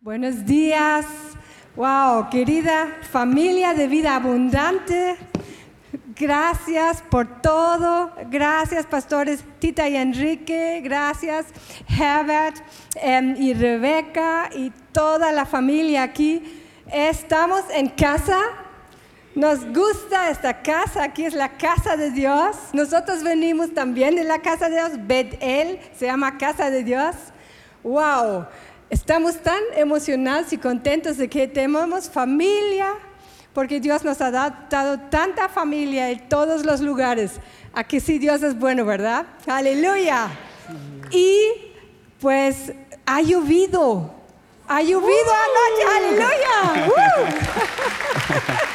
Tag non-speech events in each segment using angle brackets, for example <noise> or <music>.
Buenos días. Wow, querida familia de vida abundante. Gracias por todo. Gracias, pastores Tita y Enrique. Gracias, Herbert em, y Rebeca y toda la familia aquí. Estamos en casa. Nos gusta esta casa. Aquí es la casa de Dios. Nosotros venimos también de la casa de Dios. Bet-El se llama casa de Dios. Wow. Estamos tan emocionados y contentos de que tenemos familia, porque Dios nos ha dado tanta familia en todos los lugares. Aquí sí Dios es bueno, ¿verdad? Aleluya. Y pues ha llovido. Ha llovido anoche, aleluya. <laughs>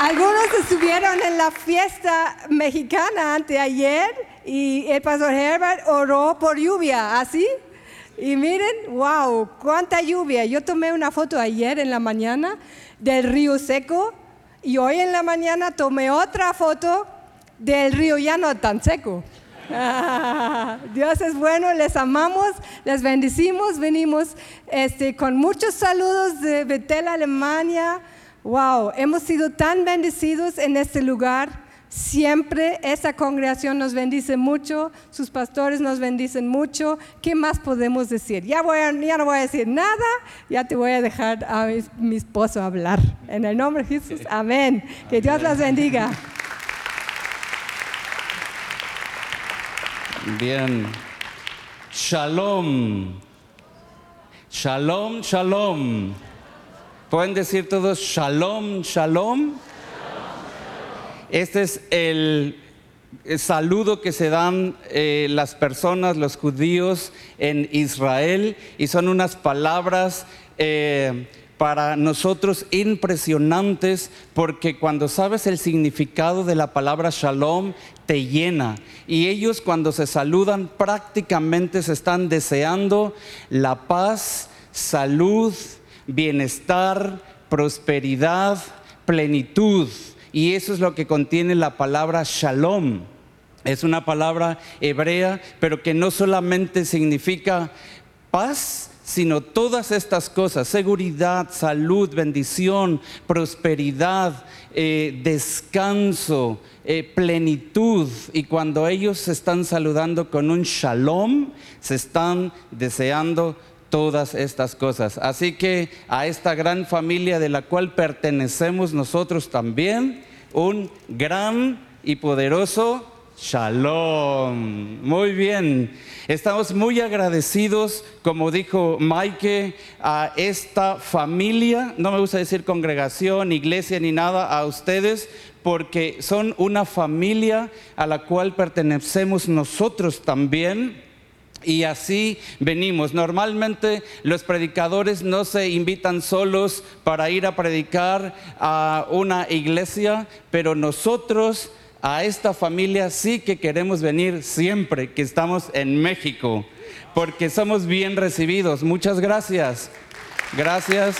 Algunos estuvieron en la fiesta mexicana anteayer y el pastor Herbert oró por lluvia, ¿así? Y miren, wow, cuánta lluvia. Yo tomé una foto ayer en la mañana del río seco y hoy en la mañana tomé otra foto del río ya no tan seco. <laughs> Dios es bueno, les amamos, les bendecimos, venimos este, con muchos saludos de Betel, Alemania. Wow, hemos sido tan bendecidos en este lugar. Siempre esa congregación nos bendice mucho, sus pastores nos bendicen mucho. ¿Qué más podemos decir? Ya, voy ya no voy a decir nada, ya te voy a dejar a mi, esposo hablar. En el nombre de Jesús, amén. Que Dios las bendiga. Bien. Shalom. Shalom, shalom. ¿Pueden decir todos shalom, shalom? Este es el, saludo que se dan eh, las personas, los judíos en Israel, y son unas palabras eh, para nosotros impresionantes, porque cuando sabes el significado de la palabra shalom, te llena. Y ellos cuando se saludan prácticamente se están deseando la paz, salud, bienestar, prosperidad, plenitud. Y eso es lo que contiene la palabra shalom. Es una palabra hebrea, pero que no solamente significa paz, sino todas estas cosas, seguridad, salud, bendición, prosperidad, eh, descanso, eh, plenitud. Y cuando ellos se están saludando con un shalom, se están deseando todas estas cosas. Así que a esta gran familia de la cual pertenecemos nosotros también, un gran y poderoso Shalom. Muy bien. Estamos muy agradecidos, como dijo Mike, a esta familia, no me gusta decir congregación, iglesia ni nada, a ustedes, porque son una familia a la cual pertenecemos nosotros también y así venimos. Normalmente los predicadores no se invitan solos para ir a predicar a una iglesia, pero nosotros a esta familia sí que queremos venir siempre que estamos en México, porque somos bien recibidos. Muchas gracias. Gracias.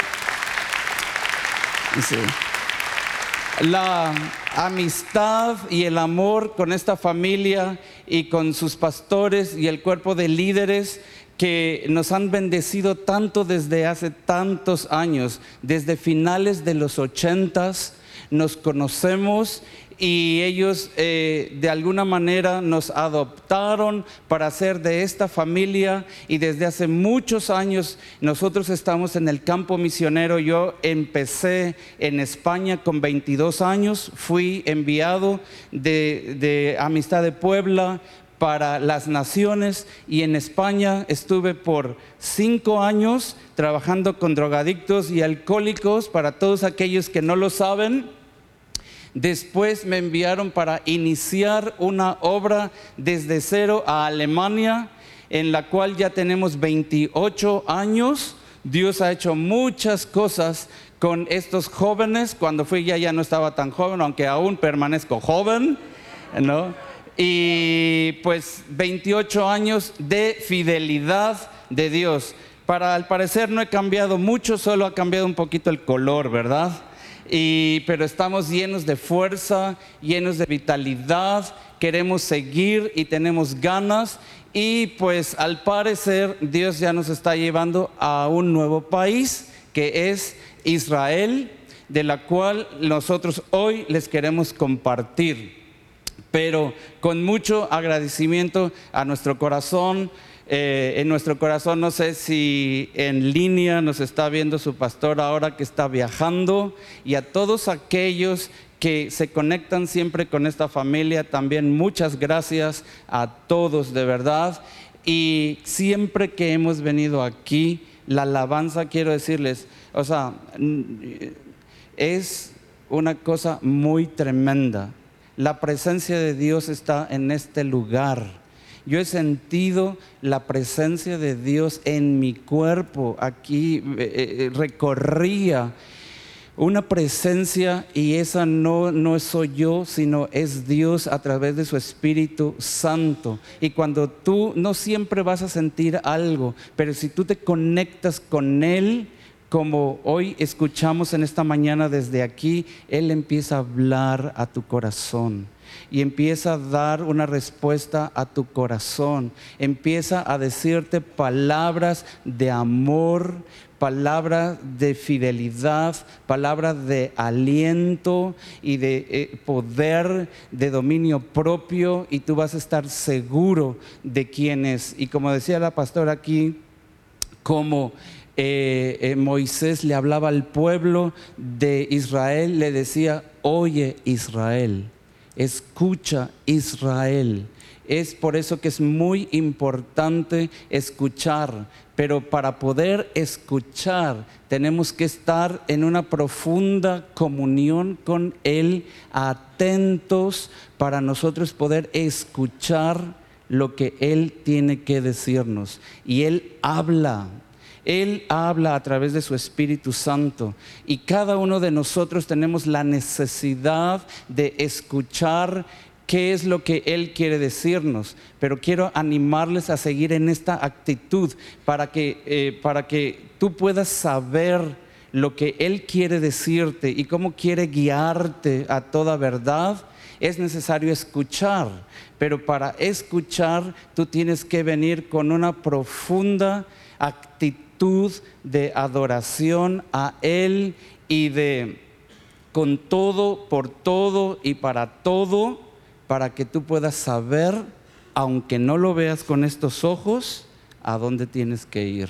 La amistad y el amor con esta familia y con sus pastores y el cuerpo de líderes que nos han bendecido tanto desde hace tantos años, desde finales de los ochentas, nos conocemos y ellos eh, de alguna manera nos adoptaron para ser de esta familia y desde hace muchos años nosotros estamos en el campo misionero. Yo empecé en España con 22 años, fui enviado de, de Amistad de Puebla para las naciones y en España estuve por cinco años trabajando con drogadictos y alcohólicos para todos aquellos que no lo saben Después me enviaron para iniciar una obra desde cero a Alemania, en la cual ya tenemos 28 años. Dios ha hecho muchas cosas con estos jóvenes. Cuando fui ya ya no estaba tan joven, aunque aún permanezco joven, ¿no? Y pues 28 años de fidelidad de Dios. Para al parecer no he cambiado mucho, solo ha cambiado un poquito el color, ¿verdad? Pero estamos llenos de fuerza, llenos de vitalidad, queremos seguir y tenemos ganas y pues al parecer Dios ya nos está llevando a un nuevo país que es Israel, de la cual nosotros hoy les queremos compartir. Pero con mucho agradecimiento a nuestro corazón, eh, en nuestro corazón, no sé si en línea nos está viendo su pastor ahora que está viajando y a todos aquellos que se conectan siempre con esta familia, también muchas gracias a todos de verdad. Y siempre que hemos venido aquí, la alabanza, quiero decirles, o sea, es una cosa muy tremenda. La presencia de Dios está en este lugar. Yo he sentido la presencia de Dios en mi cuerpo. Aquí eh, eh, recorría una presencia y esa no, no soy yo, sino es Dios a través de su Espíritu Santo. Y cuando tú no siempre vas a sentir algo, pero si tú te conectas con Él, como hoy escuchamos en esta mañana desde aquí, Él empieza a hablar a tu corazón y empieza a dar una respuesta a tu corazón. Empieza a decirte palabras de amor, palabras de fidelidad, palabras de aliento y de eh, poder, de dominio propio, y tú vas a estar seguro de quién es. Y como decía la pastora aquí, como eh, eh, Moisés le hablaba al pueblo de Israel, le decía, oye Israel, escucha Israel. Es por eso que es muy importante escuchar, pero para poder escuchar tenemos que estar en una profunda comunión con Él, atentos para nosotros poder escuchar lo que Él tiene que decirnos. Y Él habla, Él habla a través de su Espíritu Santo y cada uno de nosotros tenemos la necesidad de escuchar qué es lo que Él quiere decirnos, pero quiero animarles a seguir en esta actitud para que, eh, para que tú puedas saber lo que Él quiere decirte y cómo quiere guiarte a toda verdad. Es necesario escuchar, pero para escuchar tú tienes que venir con una profunda actitud de adoración a Él y de con todo, por todo y para todo para que tú puedas saber, aunque no lo veas con estos ojos, a dónde tienes que ir.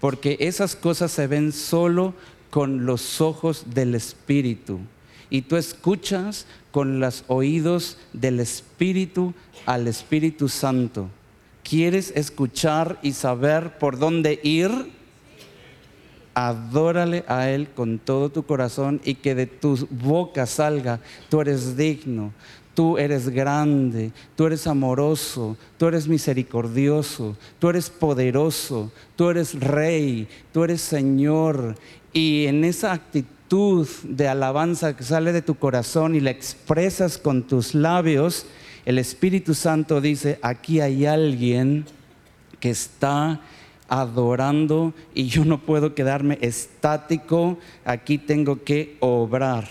Porque esas cosas se ven solo con los ojos del Espíritu. Y tú escuchas con los oídos del Espíritu al Espíritu Santo. ¿Quieres escuchar y saber por dónde ir? Adórale a Él con todo tu corazón y que de tu boca salga, tú eres digno, Tú eres grande, tú eres amoroso, tú eres misericordioso, tú eres poderoso, tú eres rey, tú eres Señor. Y en esa actitud de alabanza que sale de tu corazón y la expresas con tus labios, el Espíritu Santo dice, aquí hay alguien que está adorando y yo no puedo quedarme estático, aquí tengo que obrar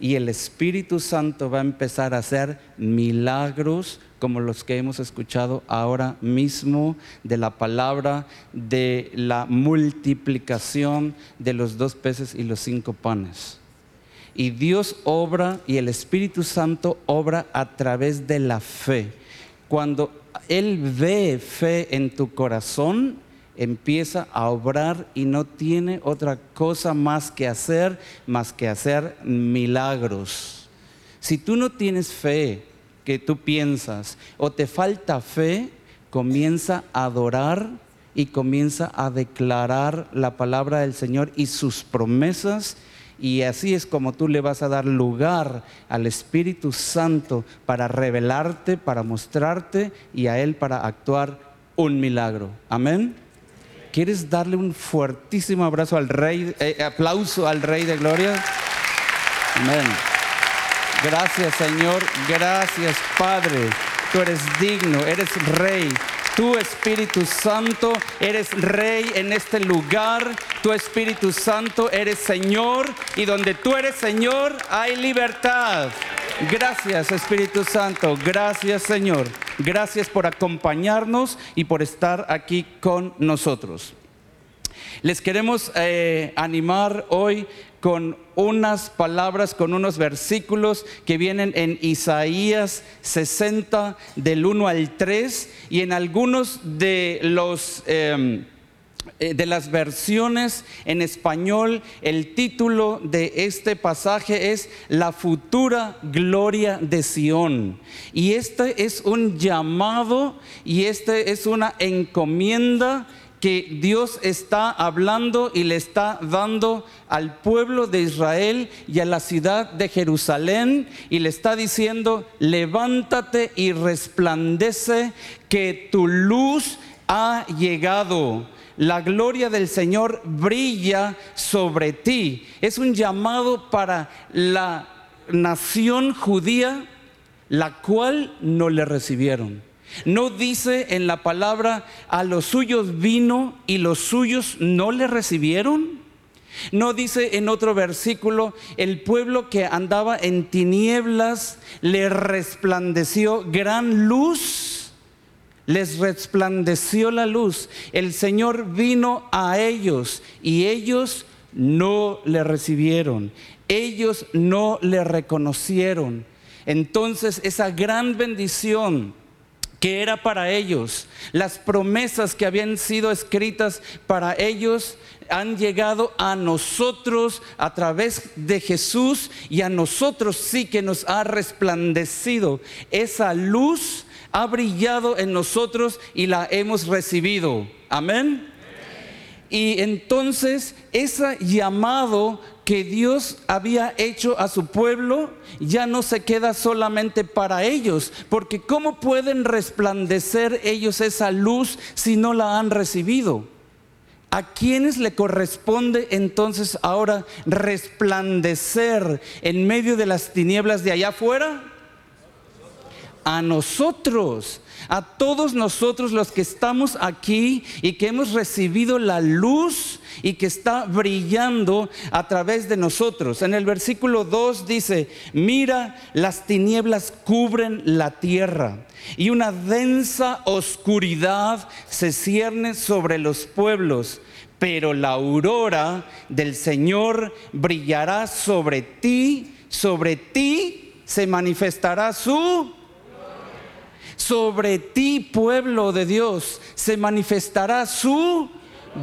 y el Espíritu Santo va a empezar a hacer milagros como los que hemos escuchado ahora mismo de la palabra de la multiplicación de los dos peces y los cinco panes. Y Dios obra y el Espíritu Santo obra a través de la fe. Cuando Él ve fe en tu corazón, empieza a obrar y no tiene otra cosa más que hacer, más que hacer milagros. Si tú no tienes fe que tú piensas o te falta fe, comienza a adorar y comienza a declarar la palabra del Señor y sus promesas. Y así es como tú le vas a dar lugar al Espíritu Santo para revelarte, para mostrarte y a Él para actuar un milagro. Amén. ¿Quieres darle un fuertísimo abrazo al rey, eh, aplauso al rey de gloria? Amén. Gracias Señor, gracias Padre. Tú eres digno, eres rey. Tu Espíritu Santo, eres rey en este lugar. Tu Espíritu Santo, eres Señor. Y donde tú eres Señor, hay libertad. Gracias Espíritu Santo. Gracias Señor. Gracias por acompañarnos y por estar aquí con nosotros. Les queremos eh, animar hoy con unas palabras, con unos versículos que vienen en Isaías 60 del 1 al 3 y en algunos de los... Em, eh, de las versiones en español, el título de este pasaje es La futura gloria de Sión. Y este es un llamado y este es una encomienda que Dios está hablando y le está dando al pueblo de Israel y a la ciudad de Jerusalén y le está diciendo, levántate y resplandece que tu luz ha llegado. La gloria del Señor brilla sobre ti. Es un llamado para la nación judía, la cual no le recibieron. No dice en la palabra, a los suyos vino y los suyos no le recibieron. No dice en otro versículo, el pueblo que andaba en tinieblas le resplandeció gran luz. Les resplandeció la luz. El Señor vino a ellos y ellos no le recibieron. Ellos no le reconocieron. Entonces esa gran bendición que era para ellos, las promesas que habían sido escritas para ellos han llegado a nosotros a través de Jesús y a nosotros sí que nos ha resplandecido. Esa luz ha brillado en nosotros y la hemos recibido. Amén. Y entonces ese llamado que Dios había hecho a su pueblo ya no se queda solamente para ellos, porque ¿cómo pueden resplandecer ellos esa luz si no la han recibido? ¿A quiénes le corresponde entonces ahora resplandecer en medio de las tinieblas de allá afuera? A nosotros a todos nosotros los que estamos aquí y que hemos recibido la luz y que está brillando a través de nosotros. En el versículo 2 dice, mira, las tinieblas cubren la tierra y una densa oscuridad se cierne sobre los pueblos. Pero la aurora del Señor brillará sobre ti, sobre ti se manifestará su sobre ti, pueblo de Dios, se manifestará su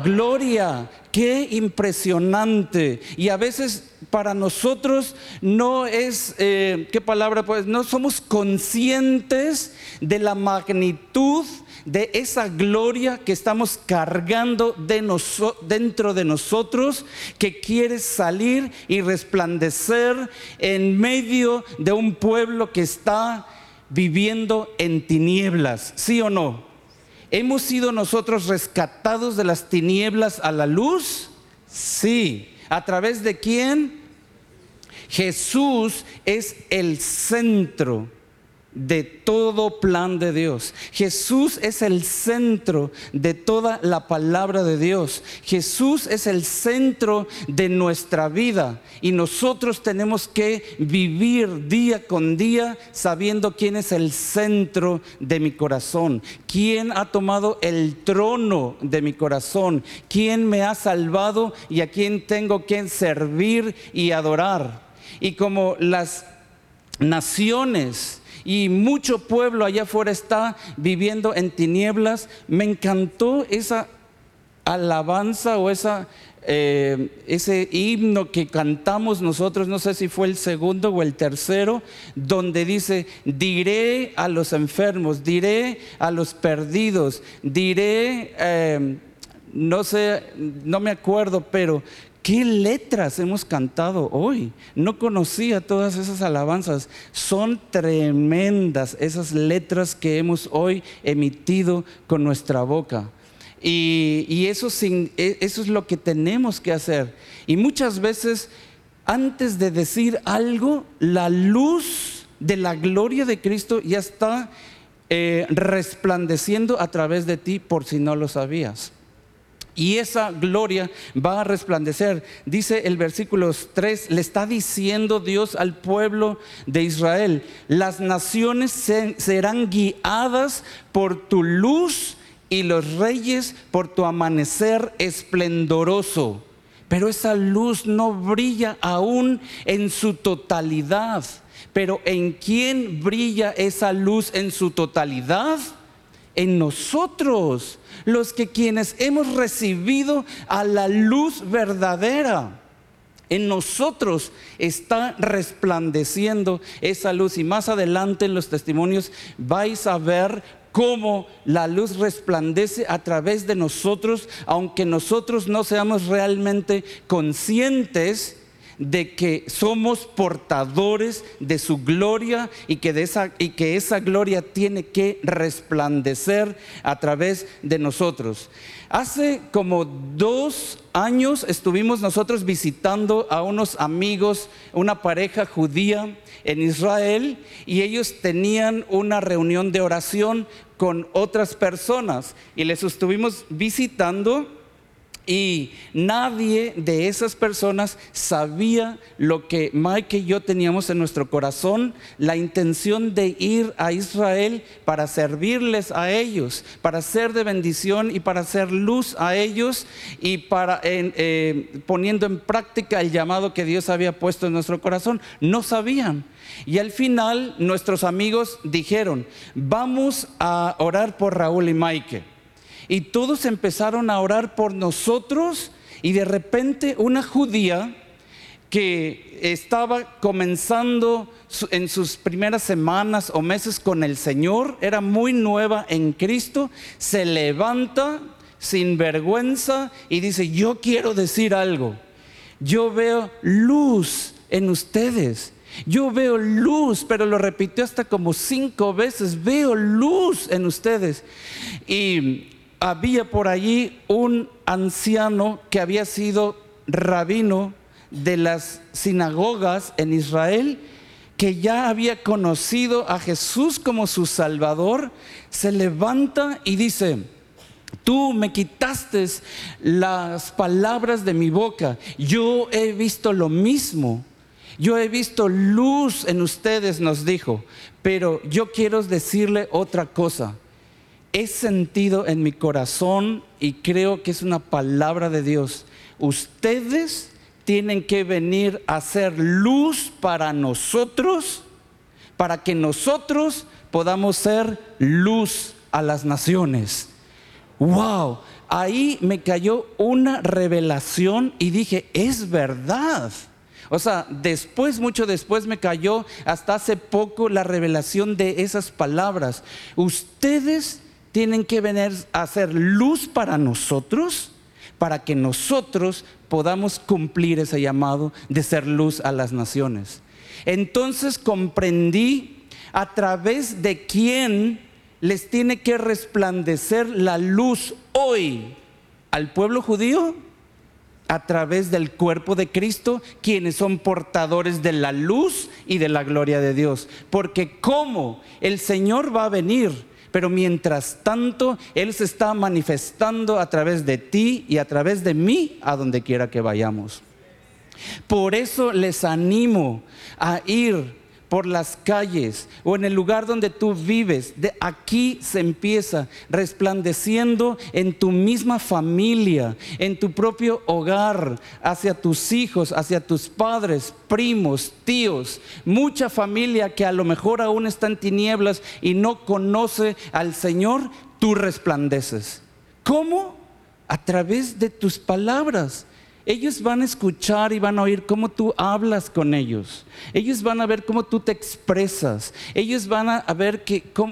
gloria. Qué impresionante. Y a veces para nosotros no es, eh, ¿qué palabra? Pues no somos conscientes de la magnitud de esa gloria que estamos cargando de dentro de nosotros, que quiere salir y resplandecer en medio de un pueblo que está viviendo en tinieblas, ¿sí o no? ¿Hemos sido nosotros rescatados de las tinieblas a la luz? Sí. ¿A través de quién? Jesús es el centro de todo plan de Dios. Jesús es el centro de toda la palabra de Dios. Jesús es el centro de nuestra vida y nosotros tenemos que vivir día con día sabiendo quién es el centro de mi corazón, quién ha tomado el trono de mi corazón, quién me ha salvado y a quién tengo que servir y adorar. Y como las naciones y mucho pueblo allá afuera está viviendo en tinieblas. Me encantó esa alabanza o esa, eh, ese himno que cantamos nosotros, no sé si fue el segundo o el tercero, donde dice, diré a los enfermos, diré a los perdidos, diré, eh, no sé, no me acuerdo, pero ¿Qué letras hemos cantado hoy? No conocía todas esas alabanzas. Son tremendas esas letras que hemos hoy emitido con nuestra boca. Y, eso, e, eso es lo que tenemos que hacer. Y muchas veces, antes de decir algo, la luz de la gloria de Cristo ya está eh, resplandeciendo a través de ti por si no lo sabías. Y esa gloria va a resplandecer. Dice el versículo 3, le está diciendo Dios al pueblo de Israel, las naciones serán guiadas por tu luz y los reyes por tu amanecer esplendoroso. Pero esa luz no brilla aún en su totalidad. Pero ¿en quién brilla esa luz en su totalidad? En nosotros los que quienes hemos recibido a la luz verdadera. En nosotros está resplandeciendo esa luz y más adelante en los testimonios vais a ver cómo la luz resplandece a través de nosotros, aunque nosotros no seamos realmente conscientes de que somos portadores de su gloria y que, de esa, y que esa gloria tiene que resplandecer a través de nosotros. Hace como dos años estuvimos nosotros visitando a unos amigos, una pareja judía en Israel, y ellos tenían una reunión de oración con otras personas y les estuvimos visitando y nadie de esas personas sabía lo que Mike y yo teníamos en nuestro corazón, la intención de ir a Israel para servirles a ellos, para ser de bendición y para hacer luz a ellos y para eh, poniendo en práctica el llamado que Dios había puesto en nuestro corazón. No sabían. Y al final nuestros amigos dijeron, vamos a orar por Raúl y Mike y todos empezaron a orar por nosotros y de repente una judía que estaba comenzando en sus primeras semanas o meses con el Señor, era muy nueva en Cristo, se levanta sin vergüenza y dice, yo quiero decir algo, yo veo luz en ustedes. Yo veo luz, pero lo repitió hasta como cinco veces, veo luz en ustedes. Y había por allí un anciano que había sido rabino de las sinagogas en Israel, que ya había conocido a Jesús como su Salvador, se levanta y dice, tú me quitaste las palabras de mi boca, yo he visto lo mismo. Yo he visto luz en ustedes, nos dijo, pero yo quiero decirle otra cosa he sentido en mi corazón y creo que es una palabra de Dios. Ustedes tienen que venir a ser luz para nosotros, para que nosotros podamos ser luz a las naciones. ¡Wow! Ahí me cayó una revelación y dije, es verdad. O sea, después, mucho después me cayó, hasta hace poco, la revelación de esas palabras. Ustedes tienen que venir a hacer luz para nosotros, para que nosotros podamos cumplir ese llamado de ser luz a las naciones. Entonces comprendí a través de quién les tiene que resplandecer la luz hoy al pueblo judío a través del cuerpo de Cristo, quienes son portadores de la luz y de la gloria de Dios. Porque como el Señor va a venir pero mientras tanto, Él se está manifestando a través de ti y a través de mí a donde quiera que vayamos. Por eso les animo a ir por las calles o en el lugar donde tú vives. De aquí se empieza resplandeciendo en tu misma familia, en tu propio hogar, hacia tus hijos, hacia tus padres, primos, tíos, mucha familia que a lo mejor aún está en tinieblas y no conoce al Señor, tú resplandeces. ¿Cómo? A través de tus palabras. Ellos van a escuchar y van a oír cómo tú hablas con ellos. Ellos van a ver cómo tú te expresas. Ellos van a ver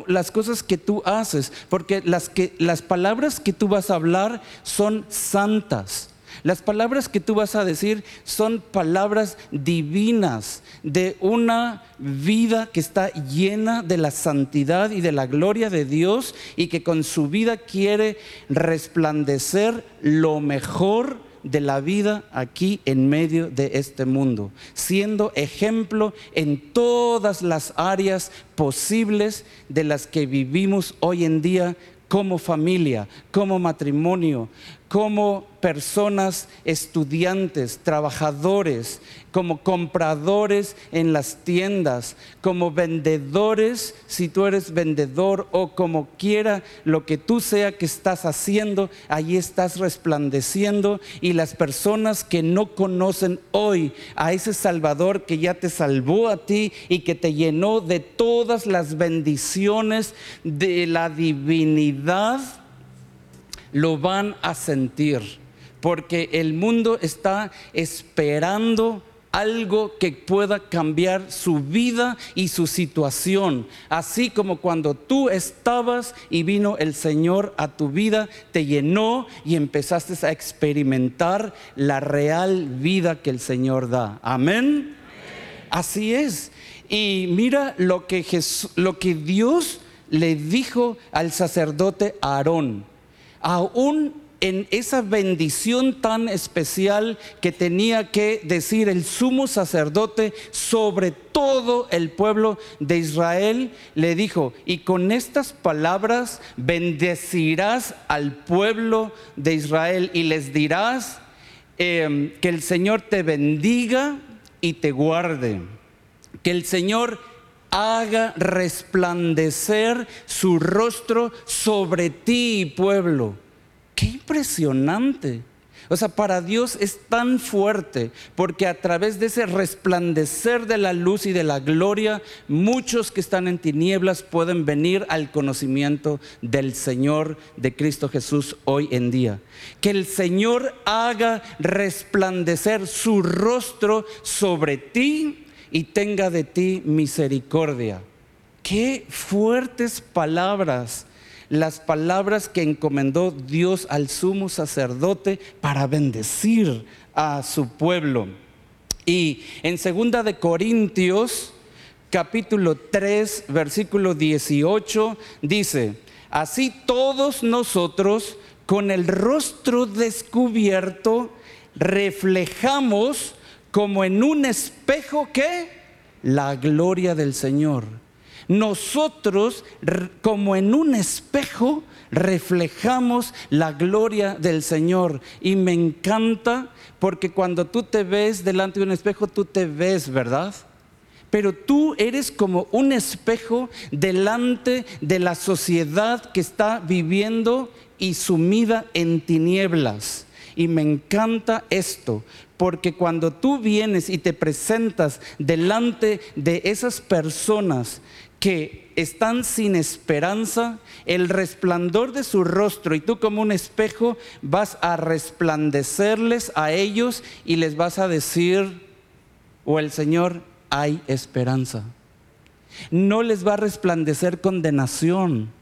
las cosas que tú haces. Porque las, las palabras que tú vas a hablar son santas. Las palabras que tú vas a decir son palabras divinas de una vida que está llena de la santidad y de la gloria de Dios y que con su vida quiere resplandecer lo mejor de la vida aquí en medio de este mundo, siendo ejemplo en todas las áreas posibles de las que vivimos hoy en día como familia, como matrimonio, como personas estudiantes, trabajadores, como compradores en las tiendas, como vendedores, si tú eres vendedor o como quiera lo que tú sea que estás haciendo, allí estás resplandeciendo y las personas que no conocen hoy a ese Salvador que ya te salvó a ti y que te llenó de todas las bendiciones de la divinidad, lo van a sentir, porque el mundo está esperando algo que pueda cambiar su vida y su situación. Así como cuando tú estabas y vino el Señor a tu vida, te llenó y empezaste a experimentar la real vida que el Señor da. Amén. Así es. Y mira lo que, lo que Dios le dijo al sacerdote Aarón aún en esa bendición tan especial que tenía que decir el sumo sacerdote sobre todo el pueblo de Israel, le dijo, y con estas palabras bendecirás al pueblo de Israel y les dirás em, que el Señor te bendiga y te guarde, que el Señor haga resplandecer su rostro sobre ti, pueblo. Qué impresionante. O sea, para Dios es tan fuerte porque a través de ese resplandecer de la luz y de la gloria, muchos que están en tinieblas pueden venir al conocimiento del Señor de Cristo Jesús hoy en día. Que el Señor haga resplandecer su rostro sobre ti y tenga de ti misericordia. Qué fuertes palabras, las palabras que encomendó Dios al sumo sacerdote para bendecir a su pueblo. Y en segunda de Corintios capítulo 3 versículo 18 dice, así todos nosotros con el rostro descubierto reflejamos como en un espejo que la gloria del Señor. Nosotros como en un espejo reflejamos la gloria del Señor. Y me encanta porque cuando tú te ves delante de un espejo, tú te ves, ¿verdad? Pero tú eres como un espejo delante de la sociedad que está viviendo y sumida en tinieblas. Y me encanta esto, porque cuando tú vienes y te presentas delante de esas personas que están sin esperanza, el resplandor de su rostro y tú como un espejo vas a resplandecerles a ellos y les vas a decir, o el Señor, hay esperanza. No les va a resplandecer condenación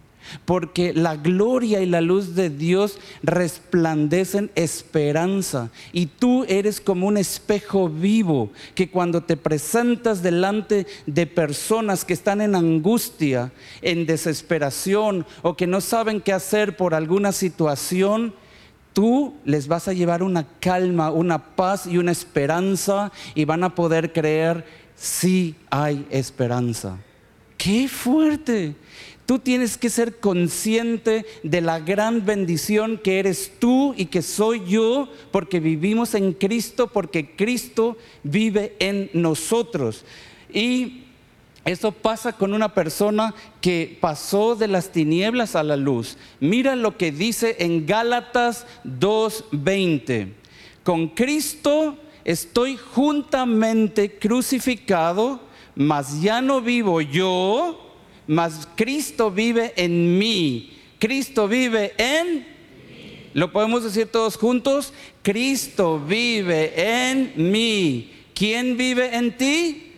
porque la gloria y la luz de Dios resplandecen esperanza. Y tú eres como un espejo vivo que cuando te presentas delante de personas que están en angustia, en desesperación o que no saben qué hacer por alguna situación, tú les vas a llevar una calma, una paz y una esperanza y van a poder creer, sí hay esperanza. ¡Qué fuerte! Tú tienes que ser consciente de la gran bendición que eres tú y que soy yo, porque vivimos en Cristo, porque Cristo vive en nosotros. Y eso pasa con una persona que pasó de las tinieblas a la luz. Mira lo que dice en Gálatas 2:20. Con Cristo estoy juntamente crucificado, mas ya no vivo yo mas Cristo vive en mí. Cristo vive en... ¿Lo podemos decir todos juntos? Cristo vive en mí. ¿Quién vive en ti?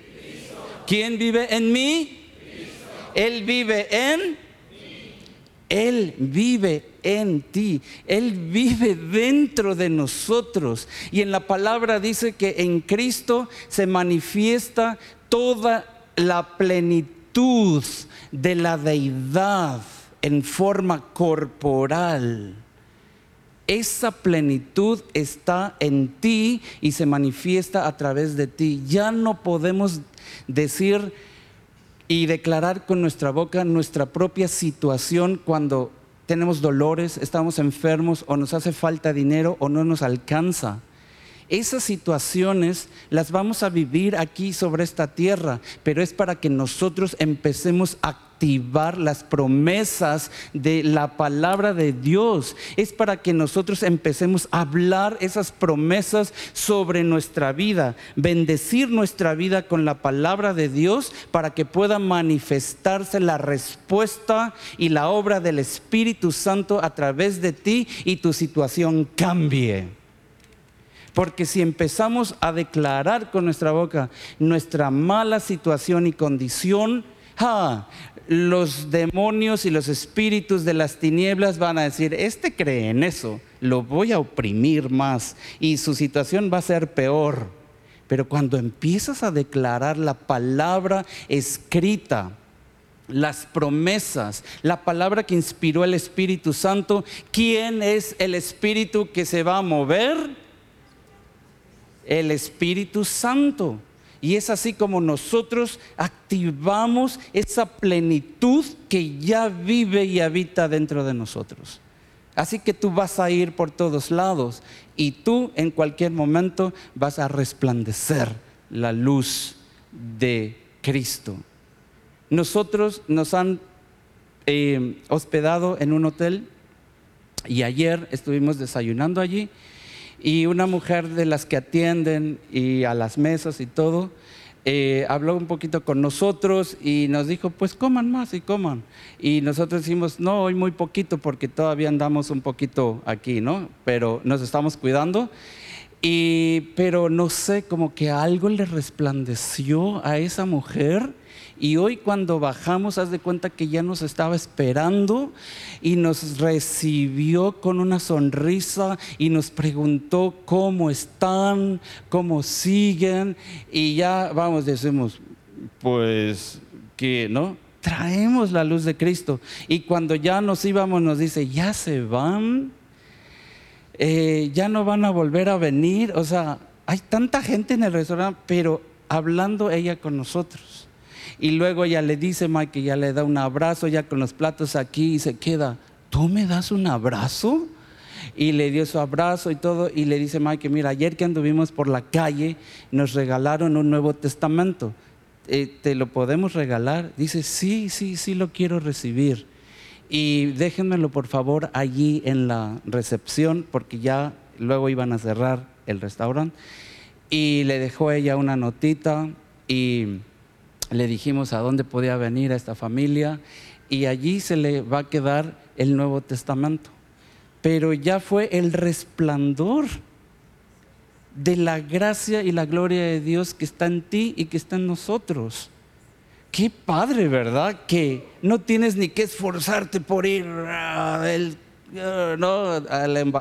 ¿Quién vive en mí? Él vive en... Él vive en ti. Él vive dentro de nosotros. Y en la palabra dice que en Cristo se manifiesta toda la plenitud de la deidad en forma corporal. Esa plenitud está en ti y se manifiesta a través de ti. Ya no podemos decir y declarar con nuestra boca nuestra propia situación cuando tenemos dolores, estamos enfermos o nos hace falta dinero o no nos alcanza. Esas situaciones las vamos a vivir aquí sobre esta tierra, pero es para que nosotros empecemos a activar las promesas de la palabra de Dios. Es para que nosotros empecemos a hablar esas promesas sobre nuestra vida, bendecir nuestra vida con la palabra de Dios para que pueda manifestarse la respuesta y la obra del Espíritu Santo a través de ti y tu situación cambie. Porque si empezamos a declarar con nuestra boca nuestra mala situación y condición, los demonios y los espíritus de las tinieblas van a decir, este cree en eso, lo voy a oprimir más y su situación va a ser peor. Pero cuando empiezas a declarar la palabra escrita, las promesas, la palabra que inspiró el Espíritu Santo, ¿quién es el Espíritu que se va a mover? El Espíritu Santo. Y es así como nosotros activamos esa plenitud que ya vive y habita dentro de nosotros. Así que tú vas a ir por todos lados y tú en cualquier momento vas a resplandecer la luz de Cristo. Nosotros nos han eh, hospedado en un hotel y ayer estuvimos desayunando allí y una mujer de las que atienden y a las mesas y todo, eh, habló un poquito con nosotros y nos dijo, pues coman más y coman. Y nosotros decimos, no, hoy muy poquito porque todavía andamos un poquito aquí, ¿no? Pero nos estamos cuidando. Y, pero no sé, como que algo le resplandeció a esa mujer y hoy cuando bajamos, haz de cuenta que ya nos estaba esperando y nos recibió con una sonrisa y nos preguntó cómo están, cómo siguen. Y ya vamos, decimos, pues que, ¿no? Traemos la luz de Cristo. Y cuando ya nos íbamos, nos dice, ya se van, eh, ya no van a volver a venir. O sea, hay tanta gente en el restaurante, pero hablando ella con nosotros. Y luego ella le dice, Mike, ya le da un abrazo, ya con los platos aquí y se queda, ¿tú me das un abrazo? Y le dio su abrazo y todo, y le dice Mike, mira, ayer que anduvimos por la calle, nos regalaron un Nuevo Testamento. Eh, ¿Te lo podemos regalar? Dice, sí, sí, sí lo quiero recibir. Y déjenmelo por favor allí en la recepción, porque ya luego iban a cerrar el restaurante. Y le dejó ella una notita y le dijimos a dónde podía venir a esta familia y allí se le va a quedar el Nuevo Testamento. Pero ya fue el resplandor de la gracia y la gloria de Dios que está en ti y que está en nosotros. Qué padre, ¿verdad? Que no tienes ni que esforzarte por ir al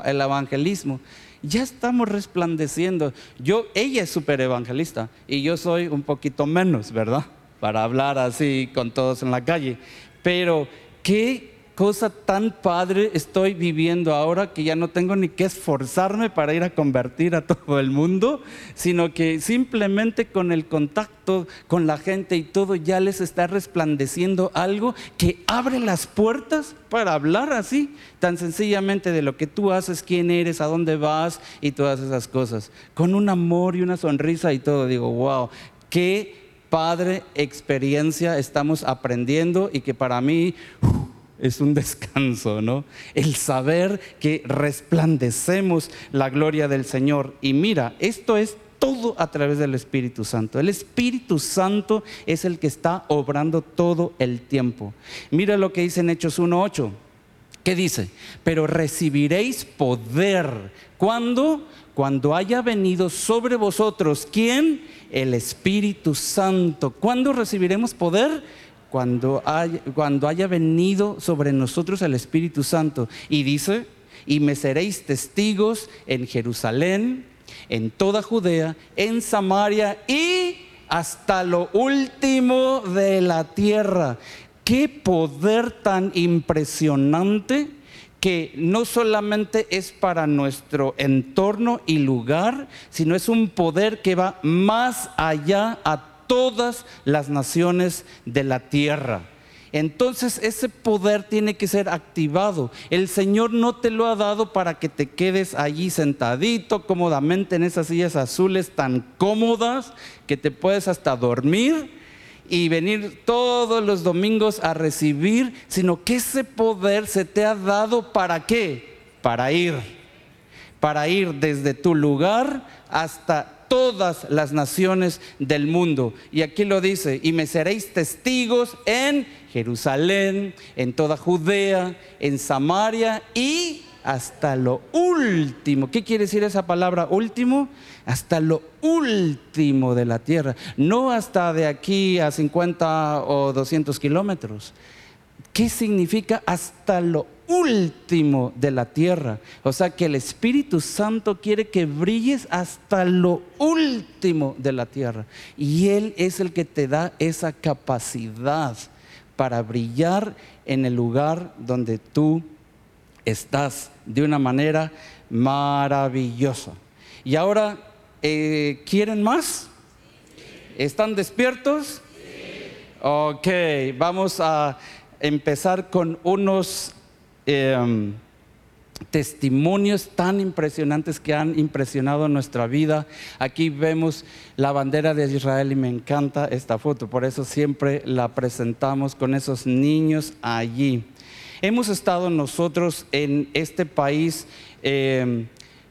evangelismo. Ya estamos resplandeciendo. Yo, ella es súper evangelista y yo soy un poquito menos, ¿verdad? Para hablar así con todos en la calle. Pero qué cosa tan padre estoy viviendo ahora que ya no tengo ni que esforzarme para ir a convertir a todo el mundo, sino que simplemente con el contacto con la gente y todo ya les está resplandeciendo algo que abre las puertas para hablar así, tan sencillamente de lo que tú haces, quién eres, a dónde vas y todas esas cosas, con un amor y una sonrisa y todo. Digo, wow, qué padre experiencia estamos aprendiendo y que para mí es un descanso, ¿no? El saber que resplandecemos la gloria del Señor. Y mira, esto es todo a través del Espíritu Santo. El Espíritu Santo es el que está obrando todo el tiempo. Mira lo que dice en Hechos 1.8. ¿Qué dice? Pero recibiréis poder. ¿Cuándo? Cuando haya venido sobre vosotros, ¿quién? El Espíritu Santo. ¿Cuándo recibiremos poder? Cuando haya, cuando haya venido sobre nosotros el Espíritu Santo. Y dice, y me seréis testigos en Jerusalén, en toda Judea, en Samaria y hasta lo último de la tierra. Qué poder tan impresionante que no solamente es para nuestro entorno y lugar, sino es un poder que va más allá a todas las naciones de la tierra. entonces ese poder tiene que ser activado. El Señor no te lo ha dado para que te quedes allí sentadito cómodamente en esas sillas azules tan cómodas que te puedes hasta dormir y venir todos los domingos a recibir, sino que ese poder se te ha dado para qué? Para ir. Para ir desde tu lugar hasta todas las naciones del mundo. Y aquí lo dice, y me seréis testigos en Jerusalén, en toda Judea, en Samaria y hasta lo último. ¿Qué quiere decir esa palabra último? Hasta lo último de la tierra. No hasta de aquí a 50 o 200 kilómetros. ¿Qué significa hasta lo último de la tierra? O sea que el Espíritu Santo quiere que brilles hasta lo último de la tierra. Y Él es el que te da esa capacidad para brillar en el lugar donde tú estás de una manera maravillosa. Y ahora, eh, ¿quieren más? ¿Están despiertos? Ok, vamos a empezar con unos em, testimonios tan impresionantes que han impresionado nuestra vida. Aquí vemos la bandera de Israel y me encanta esta foto, por eso siempre la presentamos con esos niños allí. Hemos estado nosotros en este país em,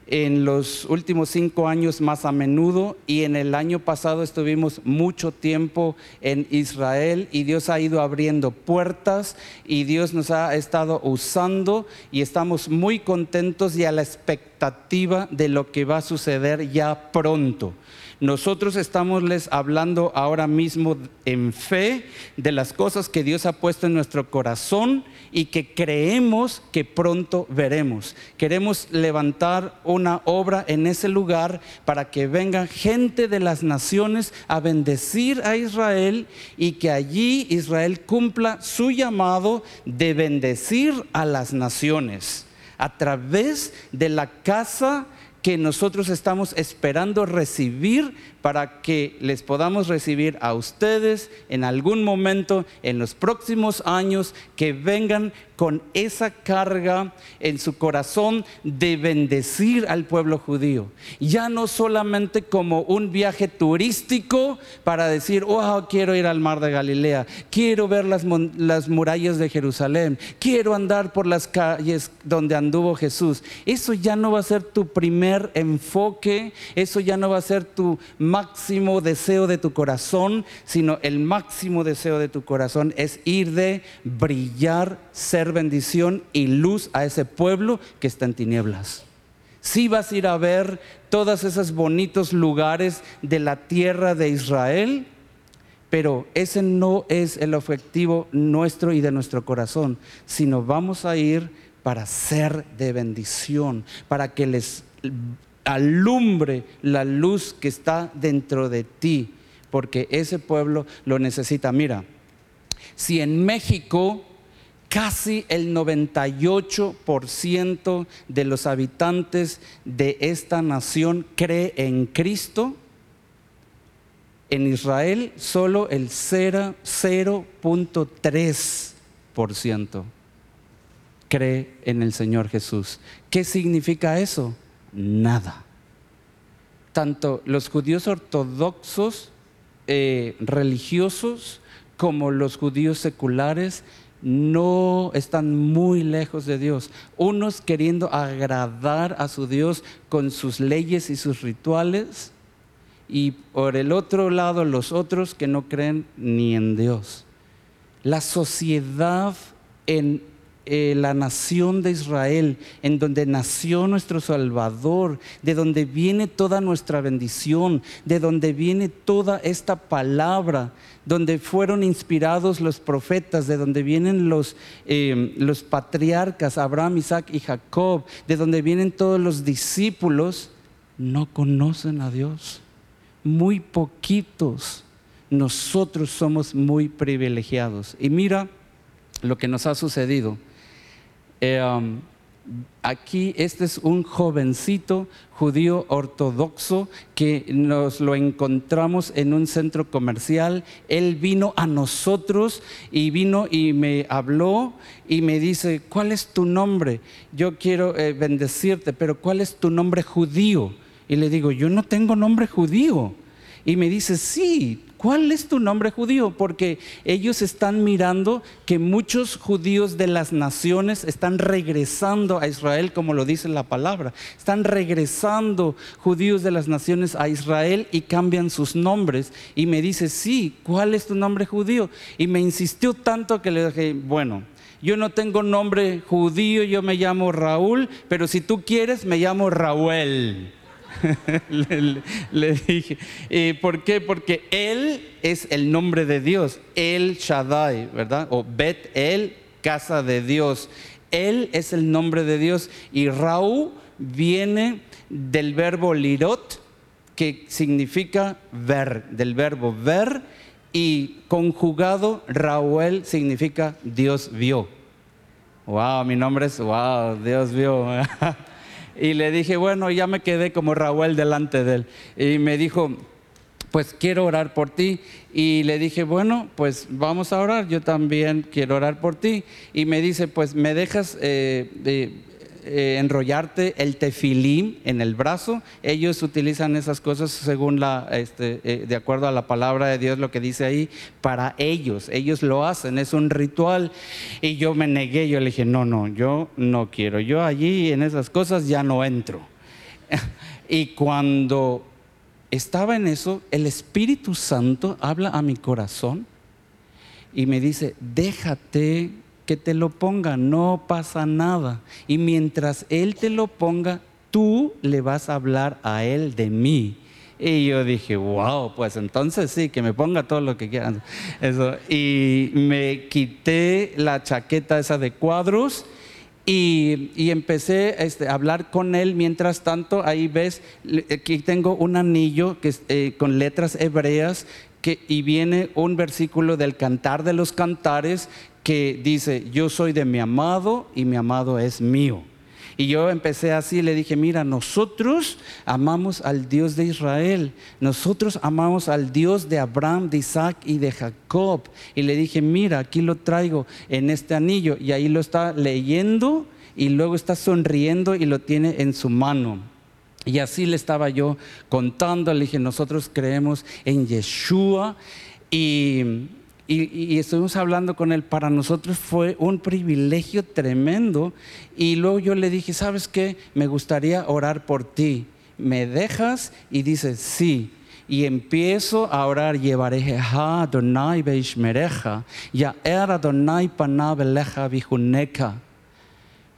en los últimos cinco años más a menudo y en el año pasado estuvimos mucho tiempo en Israel y Dios ha ido abriendo puertas y Dios nos ha estado usando y estamos muy contentos y a la expectativa de lo que va a suceder ya pronto. Nosotros estamos les hablando ahora mismo en fe de las cosas que Dios ha puesto en nuestro corazón y que creemos que pronto veremos. Queremos levantar una obra en ese lugar para que venga gente de las naciones a bendecir a Israel y que allí Israel cumpla su llamado de bendecir a las naciones a través de la casa que nosotros estamos esperando recibir para que les podamos recibir a ustedes en algún momento en los próximos años que vengan con esa carga en su corazón de bendecir al pueblo judío. Ya no solamente como un viaje turístico para decir, oh, quiero ir al mar de Galilea, quiero ver las, las murallas de Jerusalén, quiero andar por las calles donde anduvo Jesús. Eso ya no va a ser tu primer enfoque, eso ya no va a ser tu máximo deseo de tu corazón, sino el máximo deseo de tu corazón es ir de brillar, ser bendición y luz a ese pueblo que está en tinieblas. Si vas a ir a ver todos esos bonitos lugares de la tierra de Israel, pero ese no es el objetivo nuestro y de nuestro corazón, sino vamos a ir para ser de bendición, para que les alumbre la luz que está dentro de ti, porque ese pueblo lo necesita. Mira, si en México casi el 98% de los habitantes de esta nación cree en Cristo, en Israel solo el 0.3% cree en el Señor Jesús. ¿Qué significa eso? nada. Tanto los judíos ortodoxos eh, religiosos como los judíos seculares no están muy lejos de Dios. Unos queriendo agradar a su Dios con sus leyes y sus rituales y por el otro lado los otros que no creen ni en Dios. La sociedad en eh, la nación de Israel, en donde nació nuestro Salvador, de donde viene toda nuestra bendición, de donde viene toda esta palabra, donde fueron inspirados los profetas, de donde vienen los, eh, los patriarcas, Abraham, Isaac y Jacob, de donde vienen todos los discípulos, no conocen a Dios. Muy poquitos. Nosotros somos muy privilegiados. Y mira lo que nos ha sucedido. Eh, um, aquí este es un jovencito judío ortodoxo que nos lo encontramos en un centro comercial. Él vino a nosotros y vino y me habló y me dice, ¿cuál es tu nombre? Yo quiero eh, bendecirte, pero ¿cuál es tu nombre judío? Y le digo, yo no tengo nombre judío. Y me dice, sí, ¿cuál es tu nombre judío? Porque ellos están mirando que muchos judíos de las naciones están regresando a Israel, como lo dice la palabra. Están regresando judíos de las naciones a Israel y cambian sus nombres. Y me dice, sí, ¿cuál es tu nombre judío? Y me insistió tanto que le dije, bueno, yo no tengo nombre judío, yo me llamo Raúl, pero si tú quieres, me llamo Raúl. <laughs> le, dije. ¿Y ¿Por qué? Porque Él es el nombre de Dios, El Shaddai, ¿verdad? O Bet El, casa de Dios. Él es el nombre de Dios. Y Raúl viene del verbo lirot, que significa ver, del verbo ver, y conjugado Raúl significa Dios vio. Wow, mi nombre es Wow, Dios vio. <laughs> Y le dije, bueno, ya me quedé como Raúl delante de él. Y me dijo, pues quiero orar por ti. Y le dije, bueno, pues vamos a orar, yo también quiero orar por ti. Y me dice, pues me dejas eh, enrollarte el tefilim en el brazo. Ellos utilizan esas cosas según la, este, eh, de acuerdo a la palabra de Dios, lo que dice ahí, para ellos. Ellos lo hacen, es un ritual. Y yo me negué, yo le dije, no, no, yo no quiero. Yo allí en esas cosas ya no entro. <laughs> y cuando estaba en eso, el Espíritu Santo habla a mi corazón y me dice, déjate que te lo ponga, no pasa nada. Y mientras Él te lo ponga, tú le vas a hablar a Él de mí. Y yo dije, wow, pues entonces sí, que me ponga todo lo que quieran. Eso. Y me quité la chaqueta esa de cuadros y, empecé este, a hablar con él. Mientras tanto, ahí ves, aquí tengo un anillo que, eh, con letras hebreas y viene un versículo del Cantar de los Cantares que dice, yo soy de mi amado y mi amado es mío. Y yo empecé así, le dije, mira, nosotros amamos al Dios de Israel, nosotros amamos al Dios de Abraham, de Isaac y de Jacob. Y le dije, mira, aquí lo traigo en este anillo. Y ahí lo está leyendo y luego está sonriendo y lo tiene en su mano. Y así le estaba yo contando, le dije, nosotros creemos en Yeshua y y, estuvimos hablando con él. Para nosotros fue un privilegio tremendo. Y luego yo le dije, ¿sabes qué? Me gustaría orar por ti. ¿Me dejas? Y dice, sí. Y empiezo a orar, llevaré Donai Beishmereja, ya era Donai Panabeleja Bijuneka.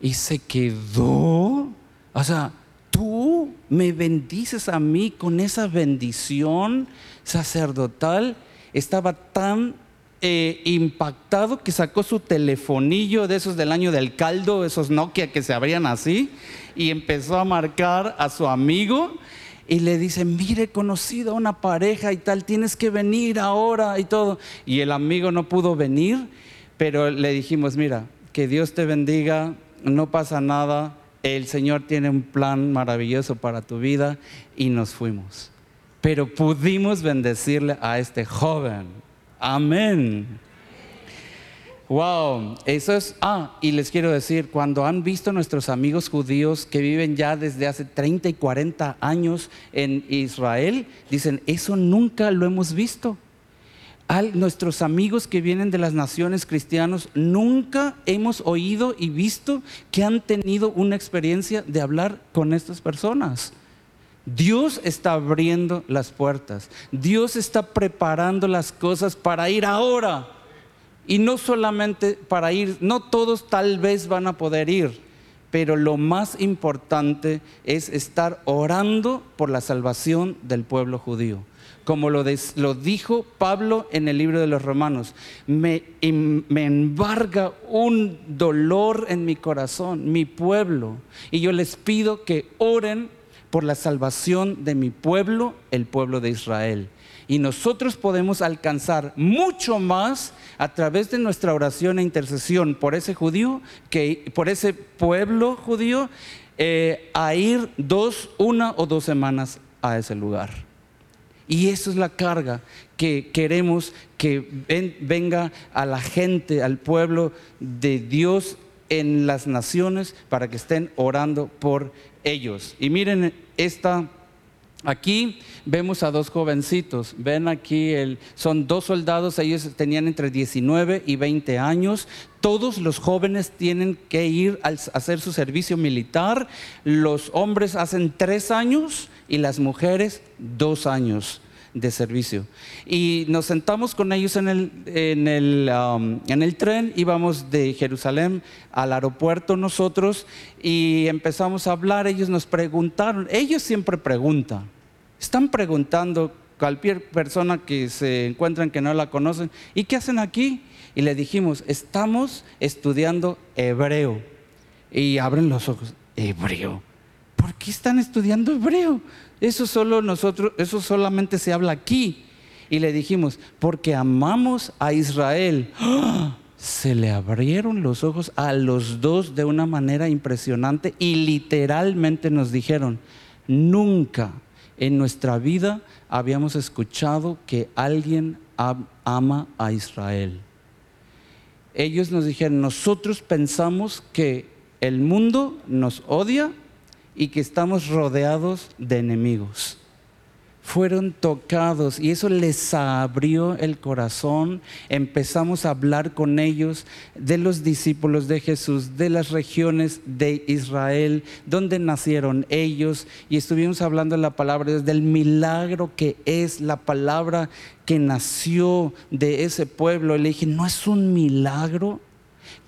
Y se quedó, o sea, tú me bendices a mí con esa bendición sacerdotal. Estaba tan eh, impactado que sacó su telefonillo de esos del año del caldo, esos Nokia que se abrían así, y empezó a marcar a su amigo y le dice, mire, conocido a una pareja y tal, tienes que venir ahora y todo. Y el amigo no pudo venir, pero le dijimos, mira, que Dios te bendiga, no pasa nada, el Señor tiene un plan maravilloso para tu vida y nos fuimos. Pero pudimos bendecirle a este joven Amén. Wow, eso es, ah, y les quiero decir, cuando han visto nuestros amigos judíos que viven ya desde hace 30 y 40 años en Israel, dicen, eso nunca lo hemos visto. Nuestros amigos que vienen de las naciones cristianas, nunca hemos oído y visto que han tenido una experiencia de hablar con estas personas. Dios está abriendo las puertas. Dios está preparando las cosas para ir ahora. Y no solamente para ir, no todos tal vez van a poder ir, pero lo más importante es estar orando por la salvación del pueblo judío. Como lo, dijo Pablo en el libro de los Romanos, me, me embarga un dolor en mi corazón, mi pueblo. Y yo les pido que oren por la salvación de mi pueblo, el pueblo de Israel. Y nosotros podemos alcanzar mucho más a través de nuestra oración e intercesión por ese judío, que, por ese pueblo judío, eh, a ir dos, una o dos semanas a ese lugar. Y eso es la carga que queremos que venga a la gente, al pueblo de Dios en las naciones para que estén orando por ellos. Y miren esta Aquí vemos a dos jovencitos. Ven aquí, el, son dos soldados, ellos tenían entre 19 y 20 años. Todos los jóvenes tienen que ir a hacer su servicio militar. Los hombres hacen tres años y las mujeres dos años de servicio. Y nos sentamos con ellos en el, en el, um, en el tren, íbamos de Jerusalén al aeropuerto nosotros y empezamos a hablar, ellos nos preguntaron, ellos siempre preguntan, están preguntando cualquier persona que se encuentran que no la conocen, ¿y qué hacen aquí? Y le dijimos, estamos estudiando hebreo. Y abren los ojos, hebreo. ¿Por qué están estudiando hebreo? Eso solo nosotros, eso solamente se habla aquí. Y le dijimos, porque amamos a Israel. ¡Ah! Se le abrieron los ojos a los dos de una manera impresionante y literalmente nos dijeron, nunca en nuestra vida habíamos escuchado que alguien ama a Israel. Ellos nos dijeron, nosotros pensamos que el mundo nos odia y que estamos rodeados de enemigos. Fueron tocados y eso les abrió el corazón. Empezamos a hablar con ellos de los discípulos de Jesús, de las regiones de Israel, donde nacieron ellos y estuvimos hablando de la palabra, del milagro que es la palabra que nació de ese pueblo. Y le dije, ¿no es un milagro?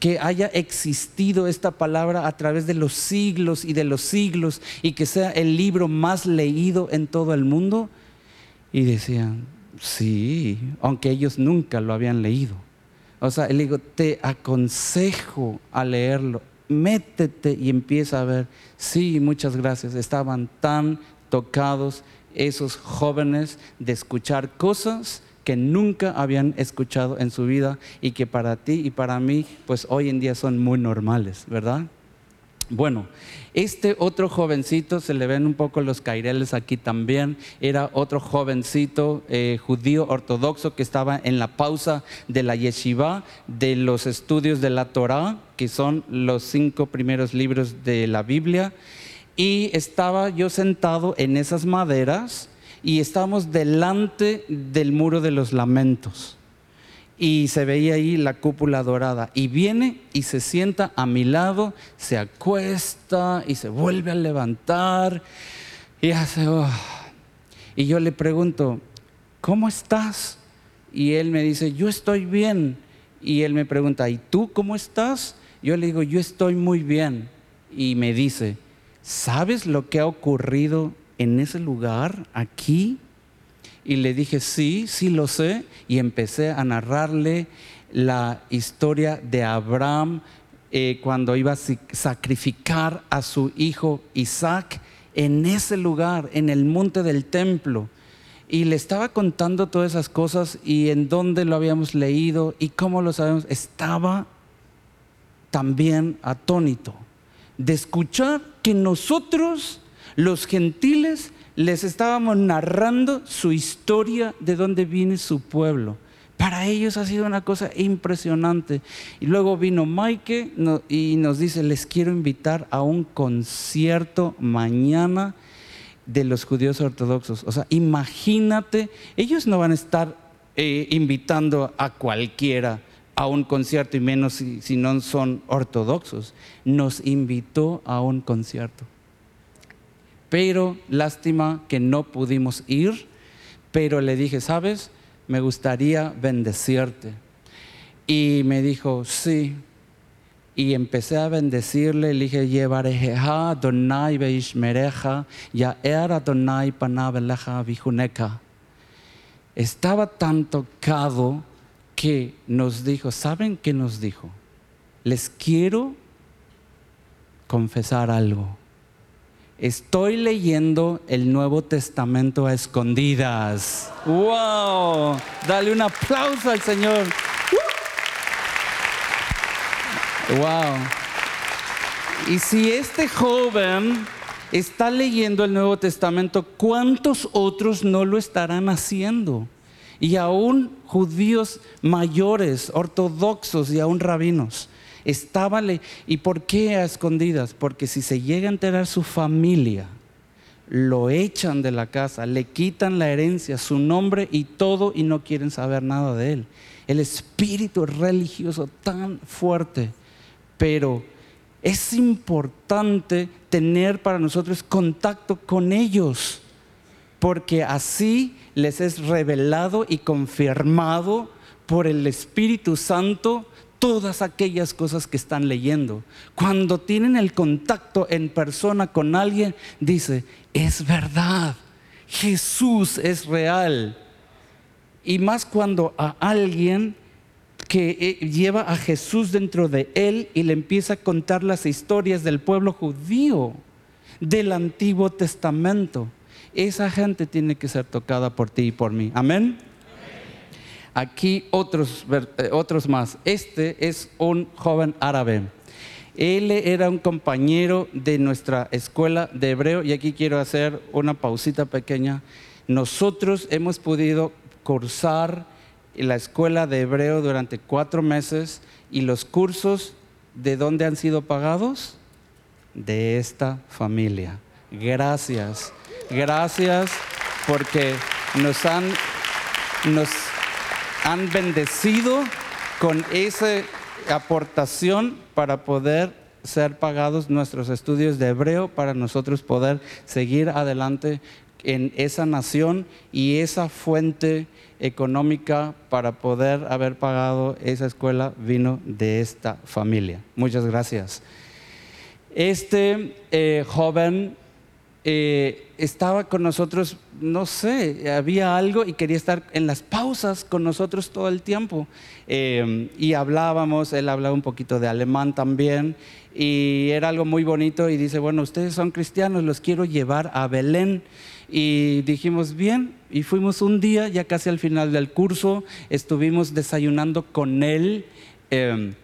Que haya existido esta palabra a través de los siglos y de los siglos y que sea el libro más leído en todo el mundo? Y decían, sí, aunque ellos nunca lo habían leído. O sea, le digo, te aconsejo a leerlo, métete y empieza a ver. Sí, muchas gracias. Estaban tan tocados esos jóvenes de escuchar cosas que nunca habían escuchado en su vida y que para ti y para mí, pues hoy en día son muy normales, ¿verdad? Bueno, este otro jovencito, se le ven un poco los caireles aquí también, era otro jovencito eh, judío ortodoxo que estaba en la pausa de la yeshiva, de los estudios de la Torah, que son los cinco primeros libros de la Biblia, y estaba yo sentado en esas maderas y estábamos delante del muro de los lamentos. Y se veía ahí la cúpula dorada. Y viene y se sienta a mi lado, se acuesta y se vuelve a levantar. Y hace, oh". Y yo le pregunto, ¿cómo estás? Y él me dice, yo estoy bien. Y él me pregunta, ¿y tú cómo estás? Yo le digo, yo estoy muy bien. Y me dice, ¿sabes lo que ha ocurrido en ese lugar, aquí? Y le dije, sí, sí lo sé. Y empecé a narrarle la historia de Abraham eh, cuando iba a sacrificar a su hijo Isaac en ese lugar, en el monte del templo. Y le estaba contando todas esas cosas y en dónde lo habíamos leído y cómo lo sabemos. Estaba también atónito de escuchar que nosotros los gentiles les estábamos narrando su historia de dónde viene su pueblo. Para ellos ha sido una cosa impresionante. Y luego vino Mike y nos dice, les quiero invitar a un concierto mañana de los judíos ortodoxos. O sea, imagínate, ellos no van a estar eh, invitando a cualquiera a un concierto y menos si no son ortodoxos. Nos invitó a un concierto pero lástima que no pudimos ir, pero le dije, ¿sabes? Me gustaría bendecirte. Y me dijo, sí. Y empecé a bendecirle, le dije, Yevarejeja Donai Beishmereja, ya era Donai Panabeleja Vijuneka. Estaba tan tocado que nos dijo, ¿saben qué nos dijo? Les quiero confesar algo Estoy leyendo el Nuevo Testamento a escondidas. ¡Wow! Dale un aplauso al Señor. ¡Wow! Y si este joven está leyendo el Nuevo Testamento, ¿cuántos otros no lo estarán haciendo? Y aún judíos mayores, ortodoxos y aún rabinos. Estábale. ¿Y por qué a escondidas? Porque si se llega a enterar su familia, lo echan de la casa, le quitan la herencia, su nombre y todo y no quieren saber nada de él. El espíritu religioso tan fuerte, pero es importante tener para nosotros contacto con ellos, porque así les es revelado y confirmado por el Espíritu Santo todas aquellas cosas que están leyendo. Cuando tienen el contacto en persona con alguien, dice, es verdad, Jesús es real. Y más cuando a alguien que eh, lleva a Jesús dentro de él y le empieza a contar las historias del pueblo judío del Antiguo Testamento. Esa gente tiene que ser tocada por ti y por mí. Amén. Aquí otros, eh, otros más. Este es un joven árabe. Él era un compañero de nuestra escuela de hebreo y aquí quiero hacer una pausita pequeña. Nosotros hemos podido cursar la escuela de hebreo durante cuatro meses y los cursos de dónde han sido pagados? De esta familia. Gracias, gracias porque nos han, nos han bendecido con esa aportación para poder ser pagados nuestros estudios de hebreo, para nosotros poder seguir adelante en esa nación y esa fuente económica para poder haber pagado esa escuela vino de esta familia. Muchas gracias. Este eh, joven eh, estaba con nosotros, no sé, había algo y quería estar en las pausas con nosotros todo el tiempo. Eh, y hablábamos, él hablaba un poquito de alemán también, y era algo muy bonito y dice, bueno, ustedes son cristianos, los quiero llevar a Belén. Y dijimos, bien, y fuimos un día, ya casi al final del curso, estuvimos desayunando con él. Em,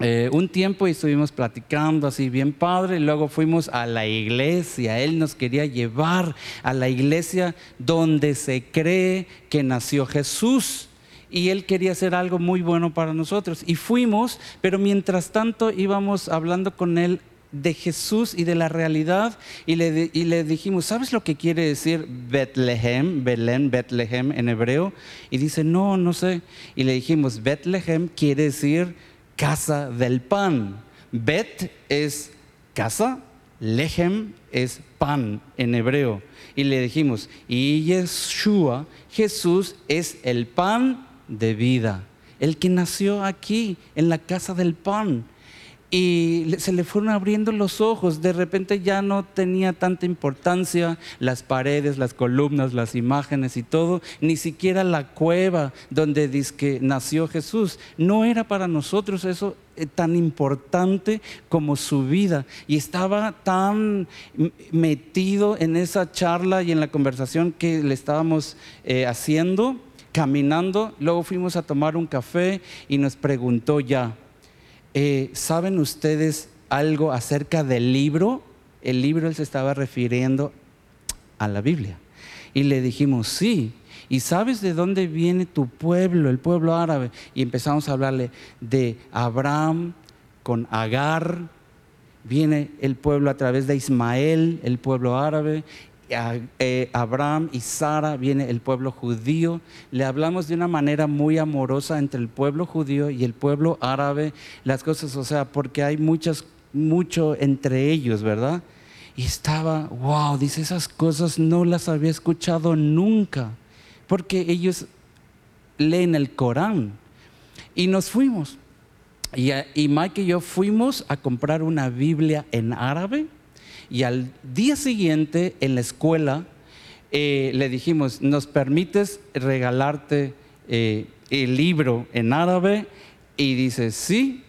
eh, un tiempo y estuvimos platicando así bien padre, y luego fuimos a la iglesia, él nos quería llevar a la iglesia donde se cree que nació Jesús y él quería hacer algo muy bueno para nosotros. Y fuimos, pero mientras tanto íbamos hablando con él de Jesús y de la realidad y le, y le dijimos, ¿sabes lo que quiere decir Betlehem, Belén, Betlehem en hebreo? Y dice, no, no sé. Y le dijimos, Betlehem quiere decir casa del pan. Bet es casa, Lehem es pan en hebreo. Y le dijimos, y Yeshua, Jesús es el pan de vida, el que nació aquí en la casa del pan y se le fueron abriendo los ojos. De repente ya no tenía tanta importancia las paredes, las columnas, las imágenes y todo, ni siquiera la cueva donde dice que nació Jesús. No era para nosotros eso eh, tan importante como su vida. Y estaba tan metido en esa charla y en la conversación que le estábamos eh, haciendo, caminando. Luego fuimos a tomar un café y nos preguntó ya eh, ¿saben ustedes algo acerca del libro? El libro él se estaba refiriendo a la Biblia. Y le dijimos, sí. ¿Y sabes de dónde viene tu pueblo, el pueblo árabe? Y empezamos a hablarle de Abraham con Agar. Viene el pueblo a través de Ismael, el pueblo árabe. Eh, Abraham y Sara, viene el pueblo judío. Le hablamos de una manera muy amorosa entre el pueblo judío y el pueblo árabe, las cosas, o sea, porque hay muchas, mucho entre ellos, ¿verdad? Y estaba, wow, dice, esas cosas no las había escuchado nunca, porque ellos leen el Corán. Y nos fuimos. Y, y Mike y yo fuimos a comprar una Biblia en árabe y al día siguiente en la escuela eh, le dijimos, ¿nos permites regalarte eh, el libro en árabe? Y dice, sí,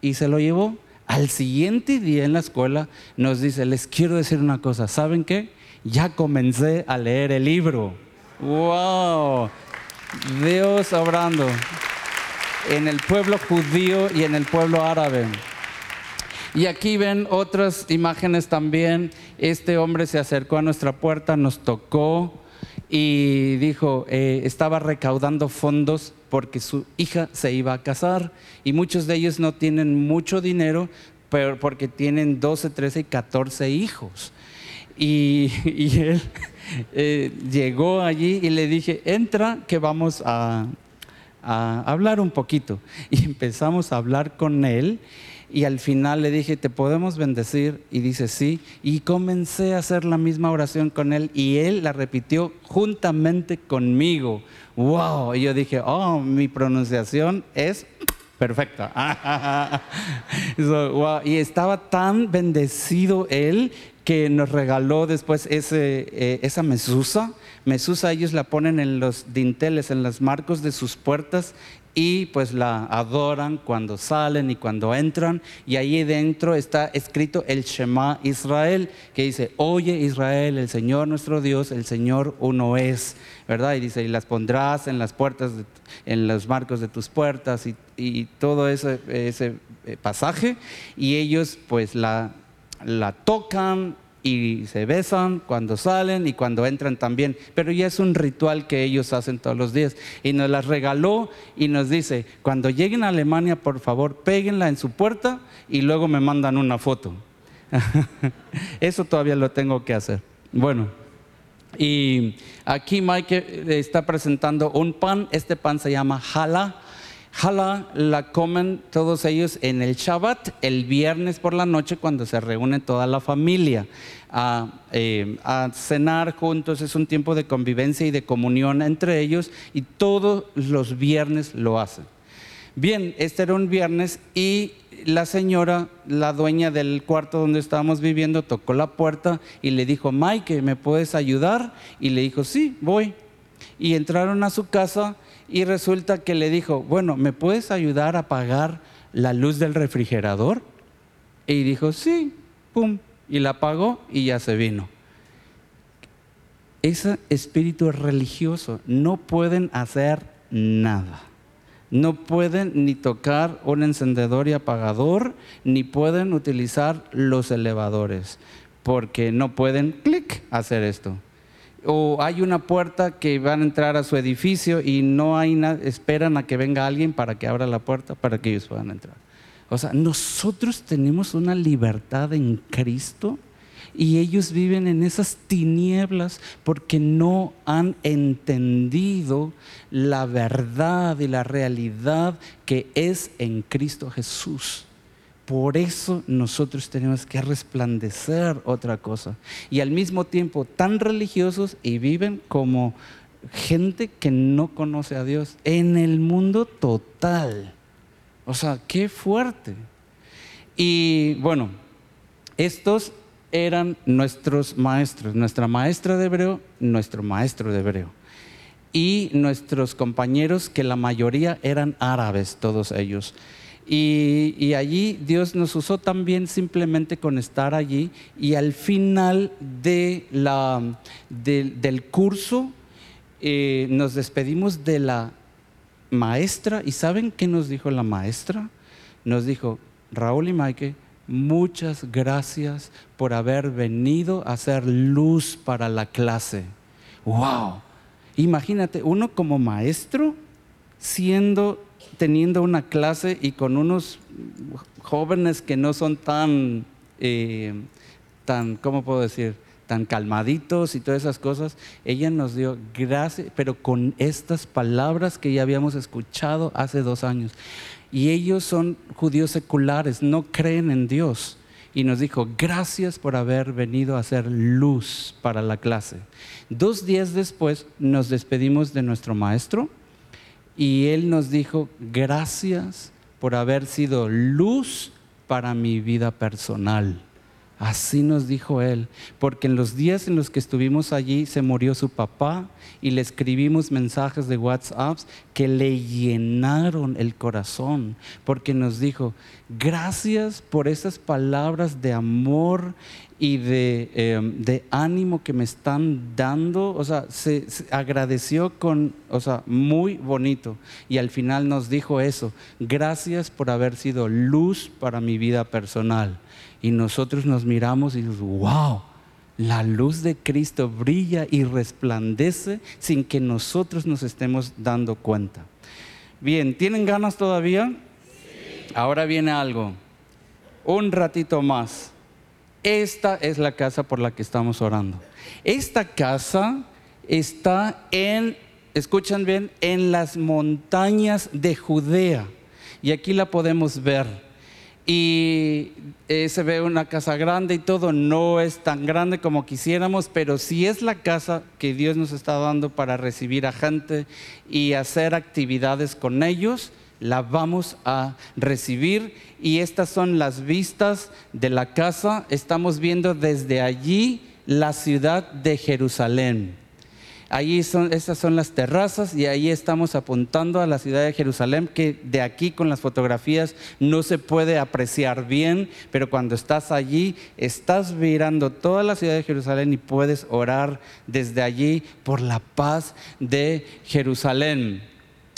y se lo llevó. Al siguiente día en la escuela nos dice, les quiero decir una cosa, ¿saben qué? Ya comencé a leer el libro. ¡Wow! Dios obrando en el pueblo judío y en el pueblo árabe. Y aquí ven otras imágenes también. Este hombre se acercó a nuestra puerta, nos tocó y dijo, eh, estaba recaudando fondos porque su hija se iba a casar y muchos de ellos no tienen mucho dinero pero porque tienen 12, 13 y 14 hijos. <laughs> Y, él eh, llegó allí y le dije, entra que vamos a, a hablar un poquito. Y empezamos a hablar con él y al final le dije, ¿te podemos bendecir? Y dice, sí. Y comencé a hacer la misma oración con él y él la repitió juntamente conmigo. ¡Wow! Y yo dije, oh, mi pronunciación es perfecta. <laughs> Y estaba tan bendecido él que nos regaló después ese, eh, esa mesusa. Mesusa ellos la ponen en los dinteles, en los marcos de sus puertas y pues la adoran cuando salen y cuando entran. Y ahí dentro está escrito el Shema Israel que dice oye Israel el Señor nuestro Dios el Señor uno es verdad y dice y las pondrás en las puertas en los marcos de tus puertas y, y todo ese, ese eh, pasaje. Y ellos pues la la tocan y se besan cuando salen y cuando entran también. Pero ya es un ritual que ellos hacen todos los días. Y nos las regaló y nos dice, cuando lleguen a Alemania, por favor, péguenla en su puerta y luego me mandan una foto. <laughs> Eso todavía lo tengo que hacer. Bueno, y aquí Mike está presentando un pan. Este pan se llama Hala la comen todos ellos en el Shabbat, el viernes por la noche, cuando se reúne toda la familia eh, a, cenar juntos. Es un tiempo de convivencia y de comunión entre ellos y todos los viernes lo hacen. Bien, este era un viernes y la señora, la dueña del cuarto donde estábamos viviendo, tocó la puerta y le dijo, Mike, ¿me puedes ayudar? Y le dijo, sí, voy. Y entraron a su casa y resulta que le dijo, bueno, ¿me puedes ayudar a apagar la luz del refrigerador? Y dijo, sí, pum, y la apagó y ya se vino. Ese espíritu religioso no pueden hacer nada. No pueden ni tocar un encendedor y apagador, ni pueden utilizar los elevadores, porque no pueden, clic, hacer esto o hay una puerta que van a entrar a su edificio y no hay nada, esperan a que venga alguien para que abra la puerta para que ellos puedan entrar. O sea, nosotros tenemos una libertad en Cristo y ellos viven en esas tinieblas porque no han entendido la verdad y la realidad que es en Cristo Jesús. Por eso nosotros tenemos que resplandecer otra cosa. Y al mismo tiempo tan religiosos y viven como gente que no conoce a Dios en el mundo total. O sea, qué fuerte. Y bueno, estos eran nuestros maestros, nuestra maestra de hebreo, nuestro maestro de hebreo. Y nuestros compañeros, que la mayoría eran árabes, todos ellos. Y, allí Dios nos usó también simplemente con estar allí y al final de la, del curso eh, nos despedimos de la maestra y ¿saben qué nos dijo la maestra? Nos dijo, Raúl y Maike, muchas gracias por haber venido a hacer luz para la clase. ¡Wow! Imagínate, uno como maestro siendo teniendo una clase y con unos jóvenes que no son tan, eh, tan, ¿cómo puedo decir? tan calmaditos y todas esas cosas, ella nos dio gracias, pero con estas palabras que ya habíamos escuchado hace dos años. Y ellos son judíos seculares, no creen en Dios. Y nos dijo, gracias por haber venido a hacer luz para la clase. Dos días después nos despedimos de nuestro maestro y Él nos dijo, gracias por haber sido luz para mi vida personal. Así nos dijo él, porque en los días en los que estuvimos allí se murió su papá y le escribimos mensajes de WhatsApp que le llenaron el corazón, porque nos dijo, gracias por esas palabras de amor y de, em, ánimo que me están dando, o sea, se, agradeció con, o sea, muy bonito. Y al final nos dijo eso, gracias por haber sido luz para mi vida personal. Y nosotros nos miramos y decimos, wow, la luz de Cristo brilla y resplandece sin que nosotros nos estemos dando cuenta. Bien, ¿tienen ganas todavía? Ahora viene algo. Un ratito más esta es la casa por la que estamos orando. Esta casa está en, escuchan bien, en las montañas de Judea. Y aquí la podemos ver. Y eh, se ve una casa grande y todo, no es tan grande como quisiéramos, pero sí es la casa que Dios nos está dando para recibir a gente y hacer actividades con ellos la vamos a recibir y estas son las vistas de la casa. Estamos viendo desde allí la ciudad de Jerusalén. Ahí son, estas son las terrazas y ahí estamos apuntando a la ciudad de Jerusalén, que de aquí con las fotografías no se puede apreciar bien, pero cuando estás allí, estás mirando toda la ciudad de Jerusalén y puedes orar desde allí por la paz de Jerusalén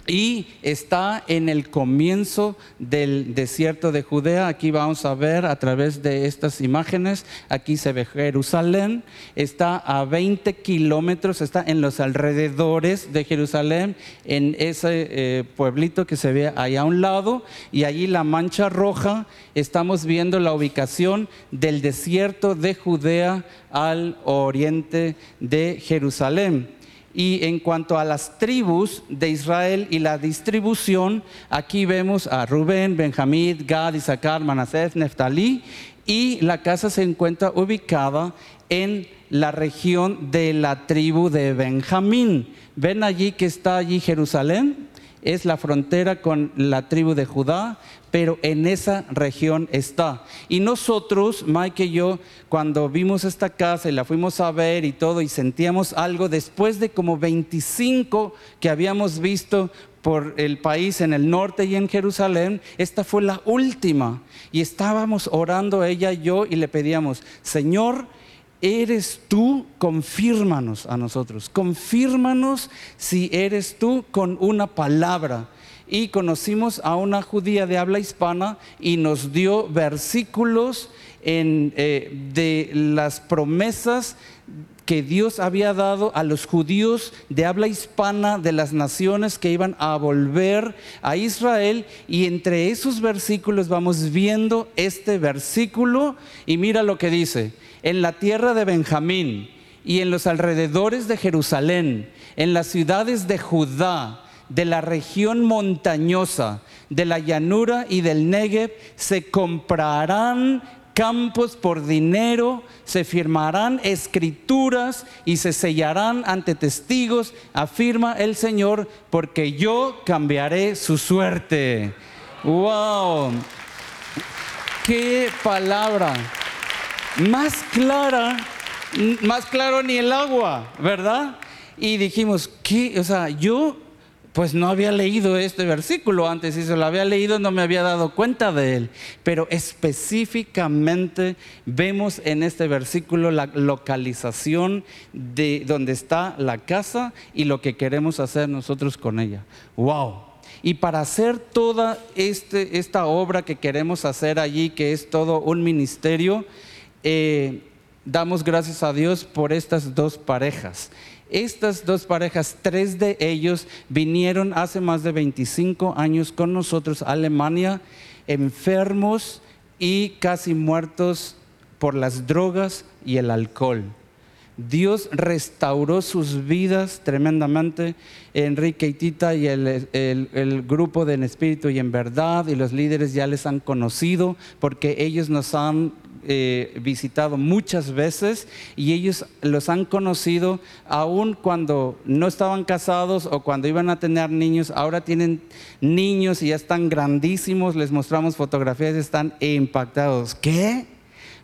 y está en el comienzo del desierto de Judea. Aquí vamos a ver a través de estas imágenes, aquí se ve Jerusalén, está a 20 kilómetros, está en los alrededores de Jerusalén, en ese eh, pueblito que se ve ahí a un lado, y allí la mancha roja, estamos viendo la ubicación del desierto de Judea al oriente de Jerusalén. Y en cuanto a las tribus de Israel y la distribución, aquí vemos a Rubén, Benjamín, Gad, Isaacar, Manasés, Neftalí. Y la casa se encuentra ubicada en la región de la tribu de Benjamín. ¿Ven allí que está allí Jerusalén? Es la frontera con la tribu de Judá pero en esa región está. Y nosotros, Mike y yo, cuando vimos esta casa y la fuimos a ver y todo, y sentíamos algo, después de como 25 que habíamos visto por el país en el norte y en Jerusalén, esta fue la última. Y estábamos orando ella y yo y le pedíamos, Señor, eres tú, confírmanos a nosotros, confírmanos si eres tú con una palabra. Y conocimos a una judía de habla hispana y nos dio versículos eh, de las promesas que Dios había dado a los judíos de habla hispana de las naciones que iban a volver a Israel. Y entre esos versículos vamos viendo este versículo y mira lo que dice, en la tierra de Benjamín y en los alrededores de Jerusalén, en las ciudades de Judá, de la región montañosa, de la llanura y del Negev, se comprarán campos por dinero, se firmarán escrituras y se sellarán ante testigos, afirma el Señor, porque yo cambiaré su suerte. ¡Wow! ¡Qué palabra! Más clara, más claro ni el agua, ¿verdad? Y dijimos, ¿qué? O sea, yo pues no había leído este versículo antes, y se lo había leído no me había dado cuenta de él. Pero específicamente vemos en este versículo la localización de donde está la casa y lo que queremos hacer nosotros con ella. ¡Wow! Y para hacer toda este, esta obra que queremos hacer allí, que es todo un ministerio, eh, damos gracias a Dios por estas dos parejas. Estas dos parejas, tres de ellos vinieron hace más de 25 años con nosotros a Alemania, enfermos y casi muertos por las drogas y el alcohol. Dios restauró sus vidas tremendamente. Enrique y Tita y el, grupo de En Espíritu y en Verdad y los líderes ya les han conocido porque ellos nos han eh, visitado muchas veces y ellos los han conocido aún cuando no estaban casados o cuando iban a tener niños. Ahora tienen niños y ya están grandísimos. Les mostramos fotografías y están impactados. ¿Qué?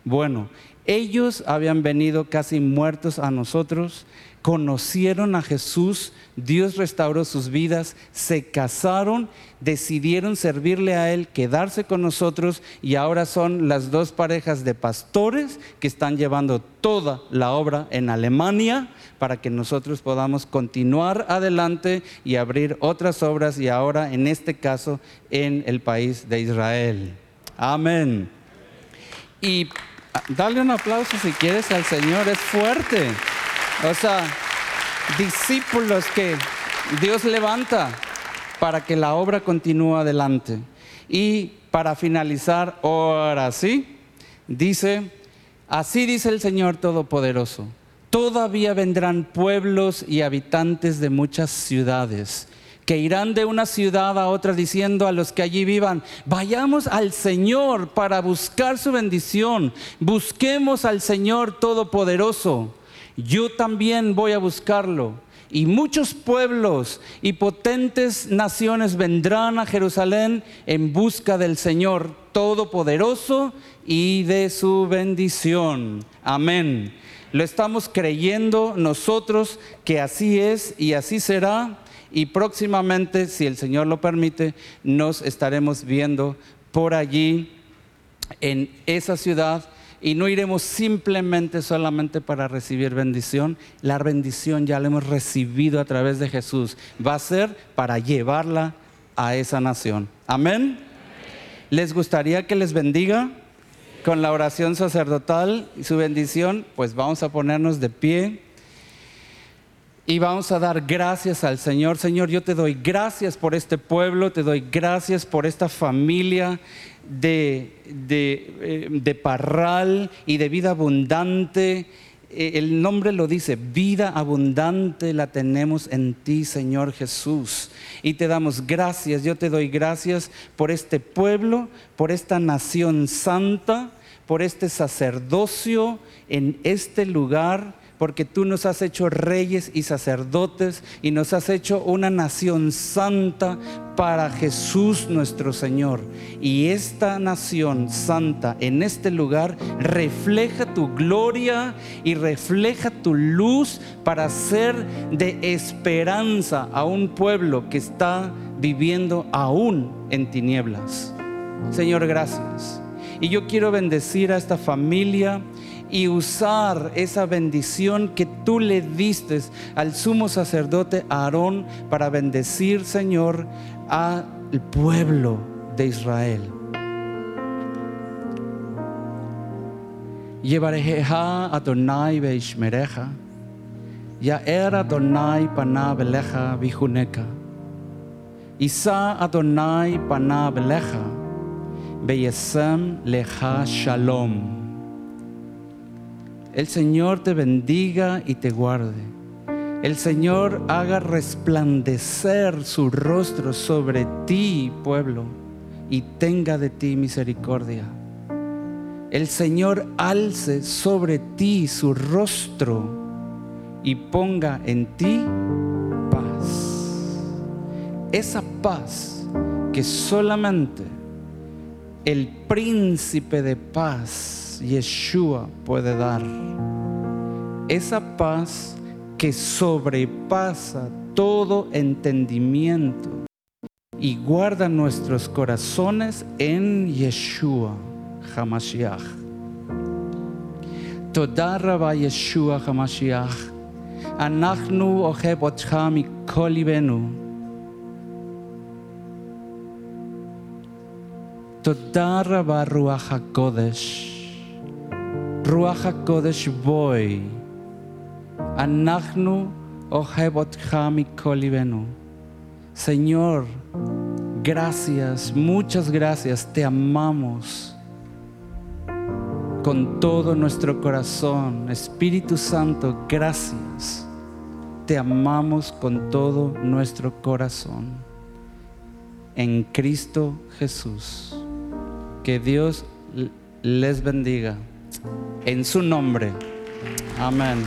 Bueno, ellos habían venido casi muertos a nosotros, conocieron a Jesús, Dios restauró sus vidas, se casaron, decidieron servirle a Él, quedarse con nosotros y ahora son las dos parejas de pastores que están llevando toda la obra en Alemania para que nosotros podamos continuar adelante y abrir otras obras y ahora en este caso en el país de Israel. Amén. Y dale un aplauso si quieres al Señor, es fuerte. O sea, discípulos que Dios levanta para que la obra continúe adelante. Y para finalizar, ahora sí, dice, así dice el Señor Todopoderoso, todavía vendrán pueblos y habitantes de muchas ciudades que irán de una ciudad a otra diciendo a los que allí vivan, vayamos al Señor para buscar su bendición, busquemos al Señor Todopoderoso yo también voy a buscarlo. Y muchos pueblos y potentes naciones vendrán a Jerusalén en busca del Señor Todopoderoso y de su bendición. Amén. Lo estamos creyendo nosotros que así es y así será. Y próximamente, si el Señor lo permite, nos estaremos viendo por allí en esa ciudad y no iremos simplemente solamente para recibir bendición. La bendición ya la hemos recibido a través de Jesús. Va a ser para llevarla a esa nación. Amén. ¿Les gustaría que les bendiga con la oración sacerdotal y su bendición? Pues vamos a ponernos de pie. Y vamos a dar gracias al Señor. Señor, yo te doy gracias por este pueblo, te doy gracias por esta familia de, eh, de, parral y de vida abundante. Eh, el nombre lo dice, vida abundante la tenemos en ti, Señor Jesús. Y te damos gracias, yo te doy gracias por este pueblo, por esta nación santa, por este sacerdocio en este lugar porque tú nos has hecho reyes y sacerdotes y nos has hecho una nación santa para Jesús nuestro Señor. Y esta nación santa en este lugar refleja tu gloria y refleja tu luz para ser de esperanza a un pueblo que está viviendo aún en tinieblas. Señor, gracias. Y yo quiero bendecir a esta familia y usar esa bendición que tú le diste al sumo sacerdote Aarón para bendecir, Señor, al pueblo de Israel. Yevarejeha Adonai veishmereja, Yaer Adonai pana beleja vijuneka, Isa Adonai pana beleja, Beyesem leja shalom. El Señor te bendiga y te guarde. El Señor haga resplandecer su rostro sobre ti, pueblo, y tenga de ti misericordia. El Señor alce sobre ti su rostro y ponga en ti paz. Esa paz que solamente el príncipe de paz Yeshua puede dar. Esa paz que sobrepasa todo entendimiento y guarda nuestros corazones en Yeshua Hamashiach. Toda Rabba Yeshua Hamashiach. Anachnu oheb otcha mikol Toda Rabba Ruach. Ruach HaKodesh boy, anachnu Señor, gracias, muchas gracias, te amamos con todo nuestro corazón. Espíritu Santo, gracias. Te amamos con todo nuestro corazón. En Cristo Jesús. Que Dios les bendiga en su nombre. Amén.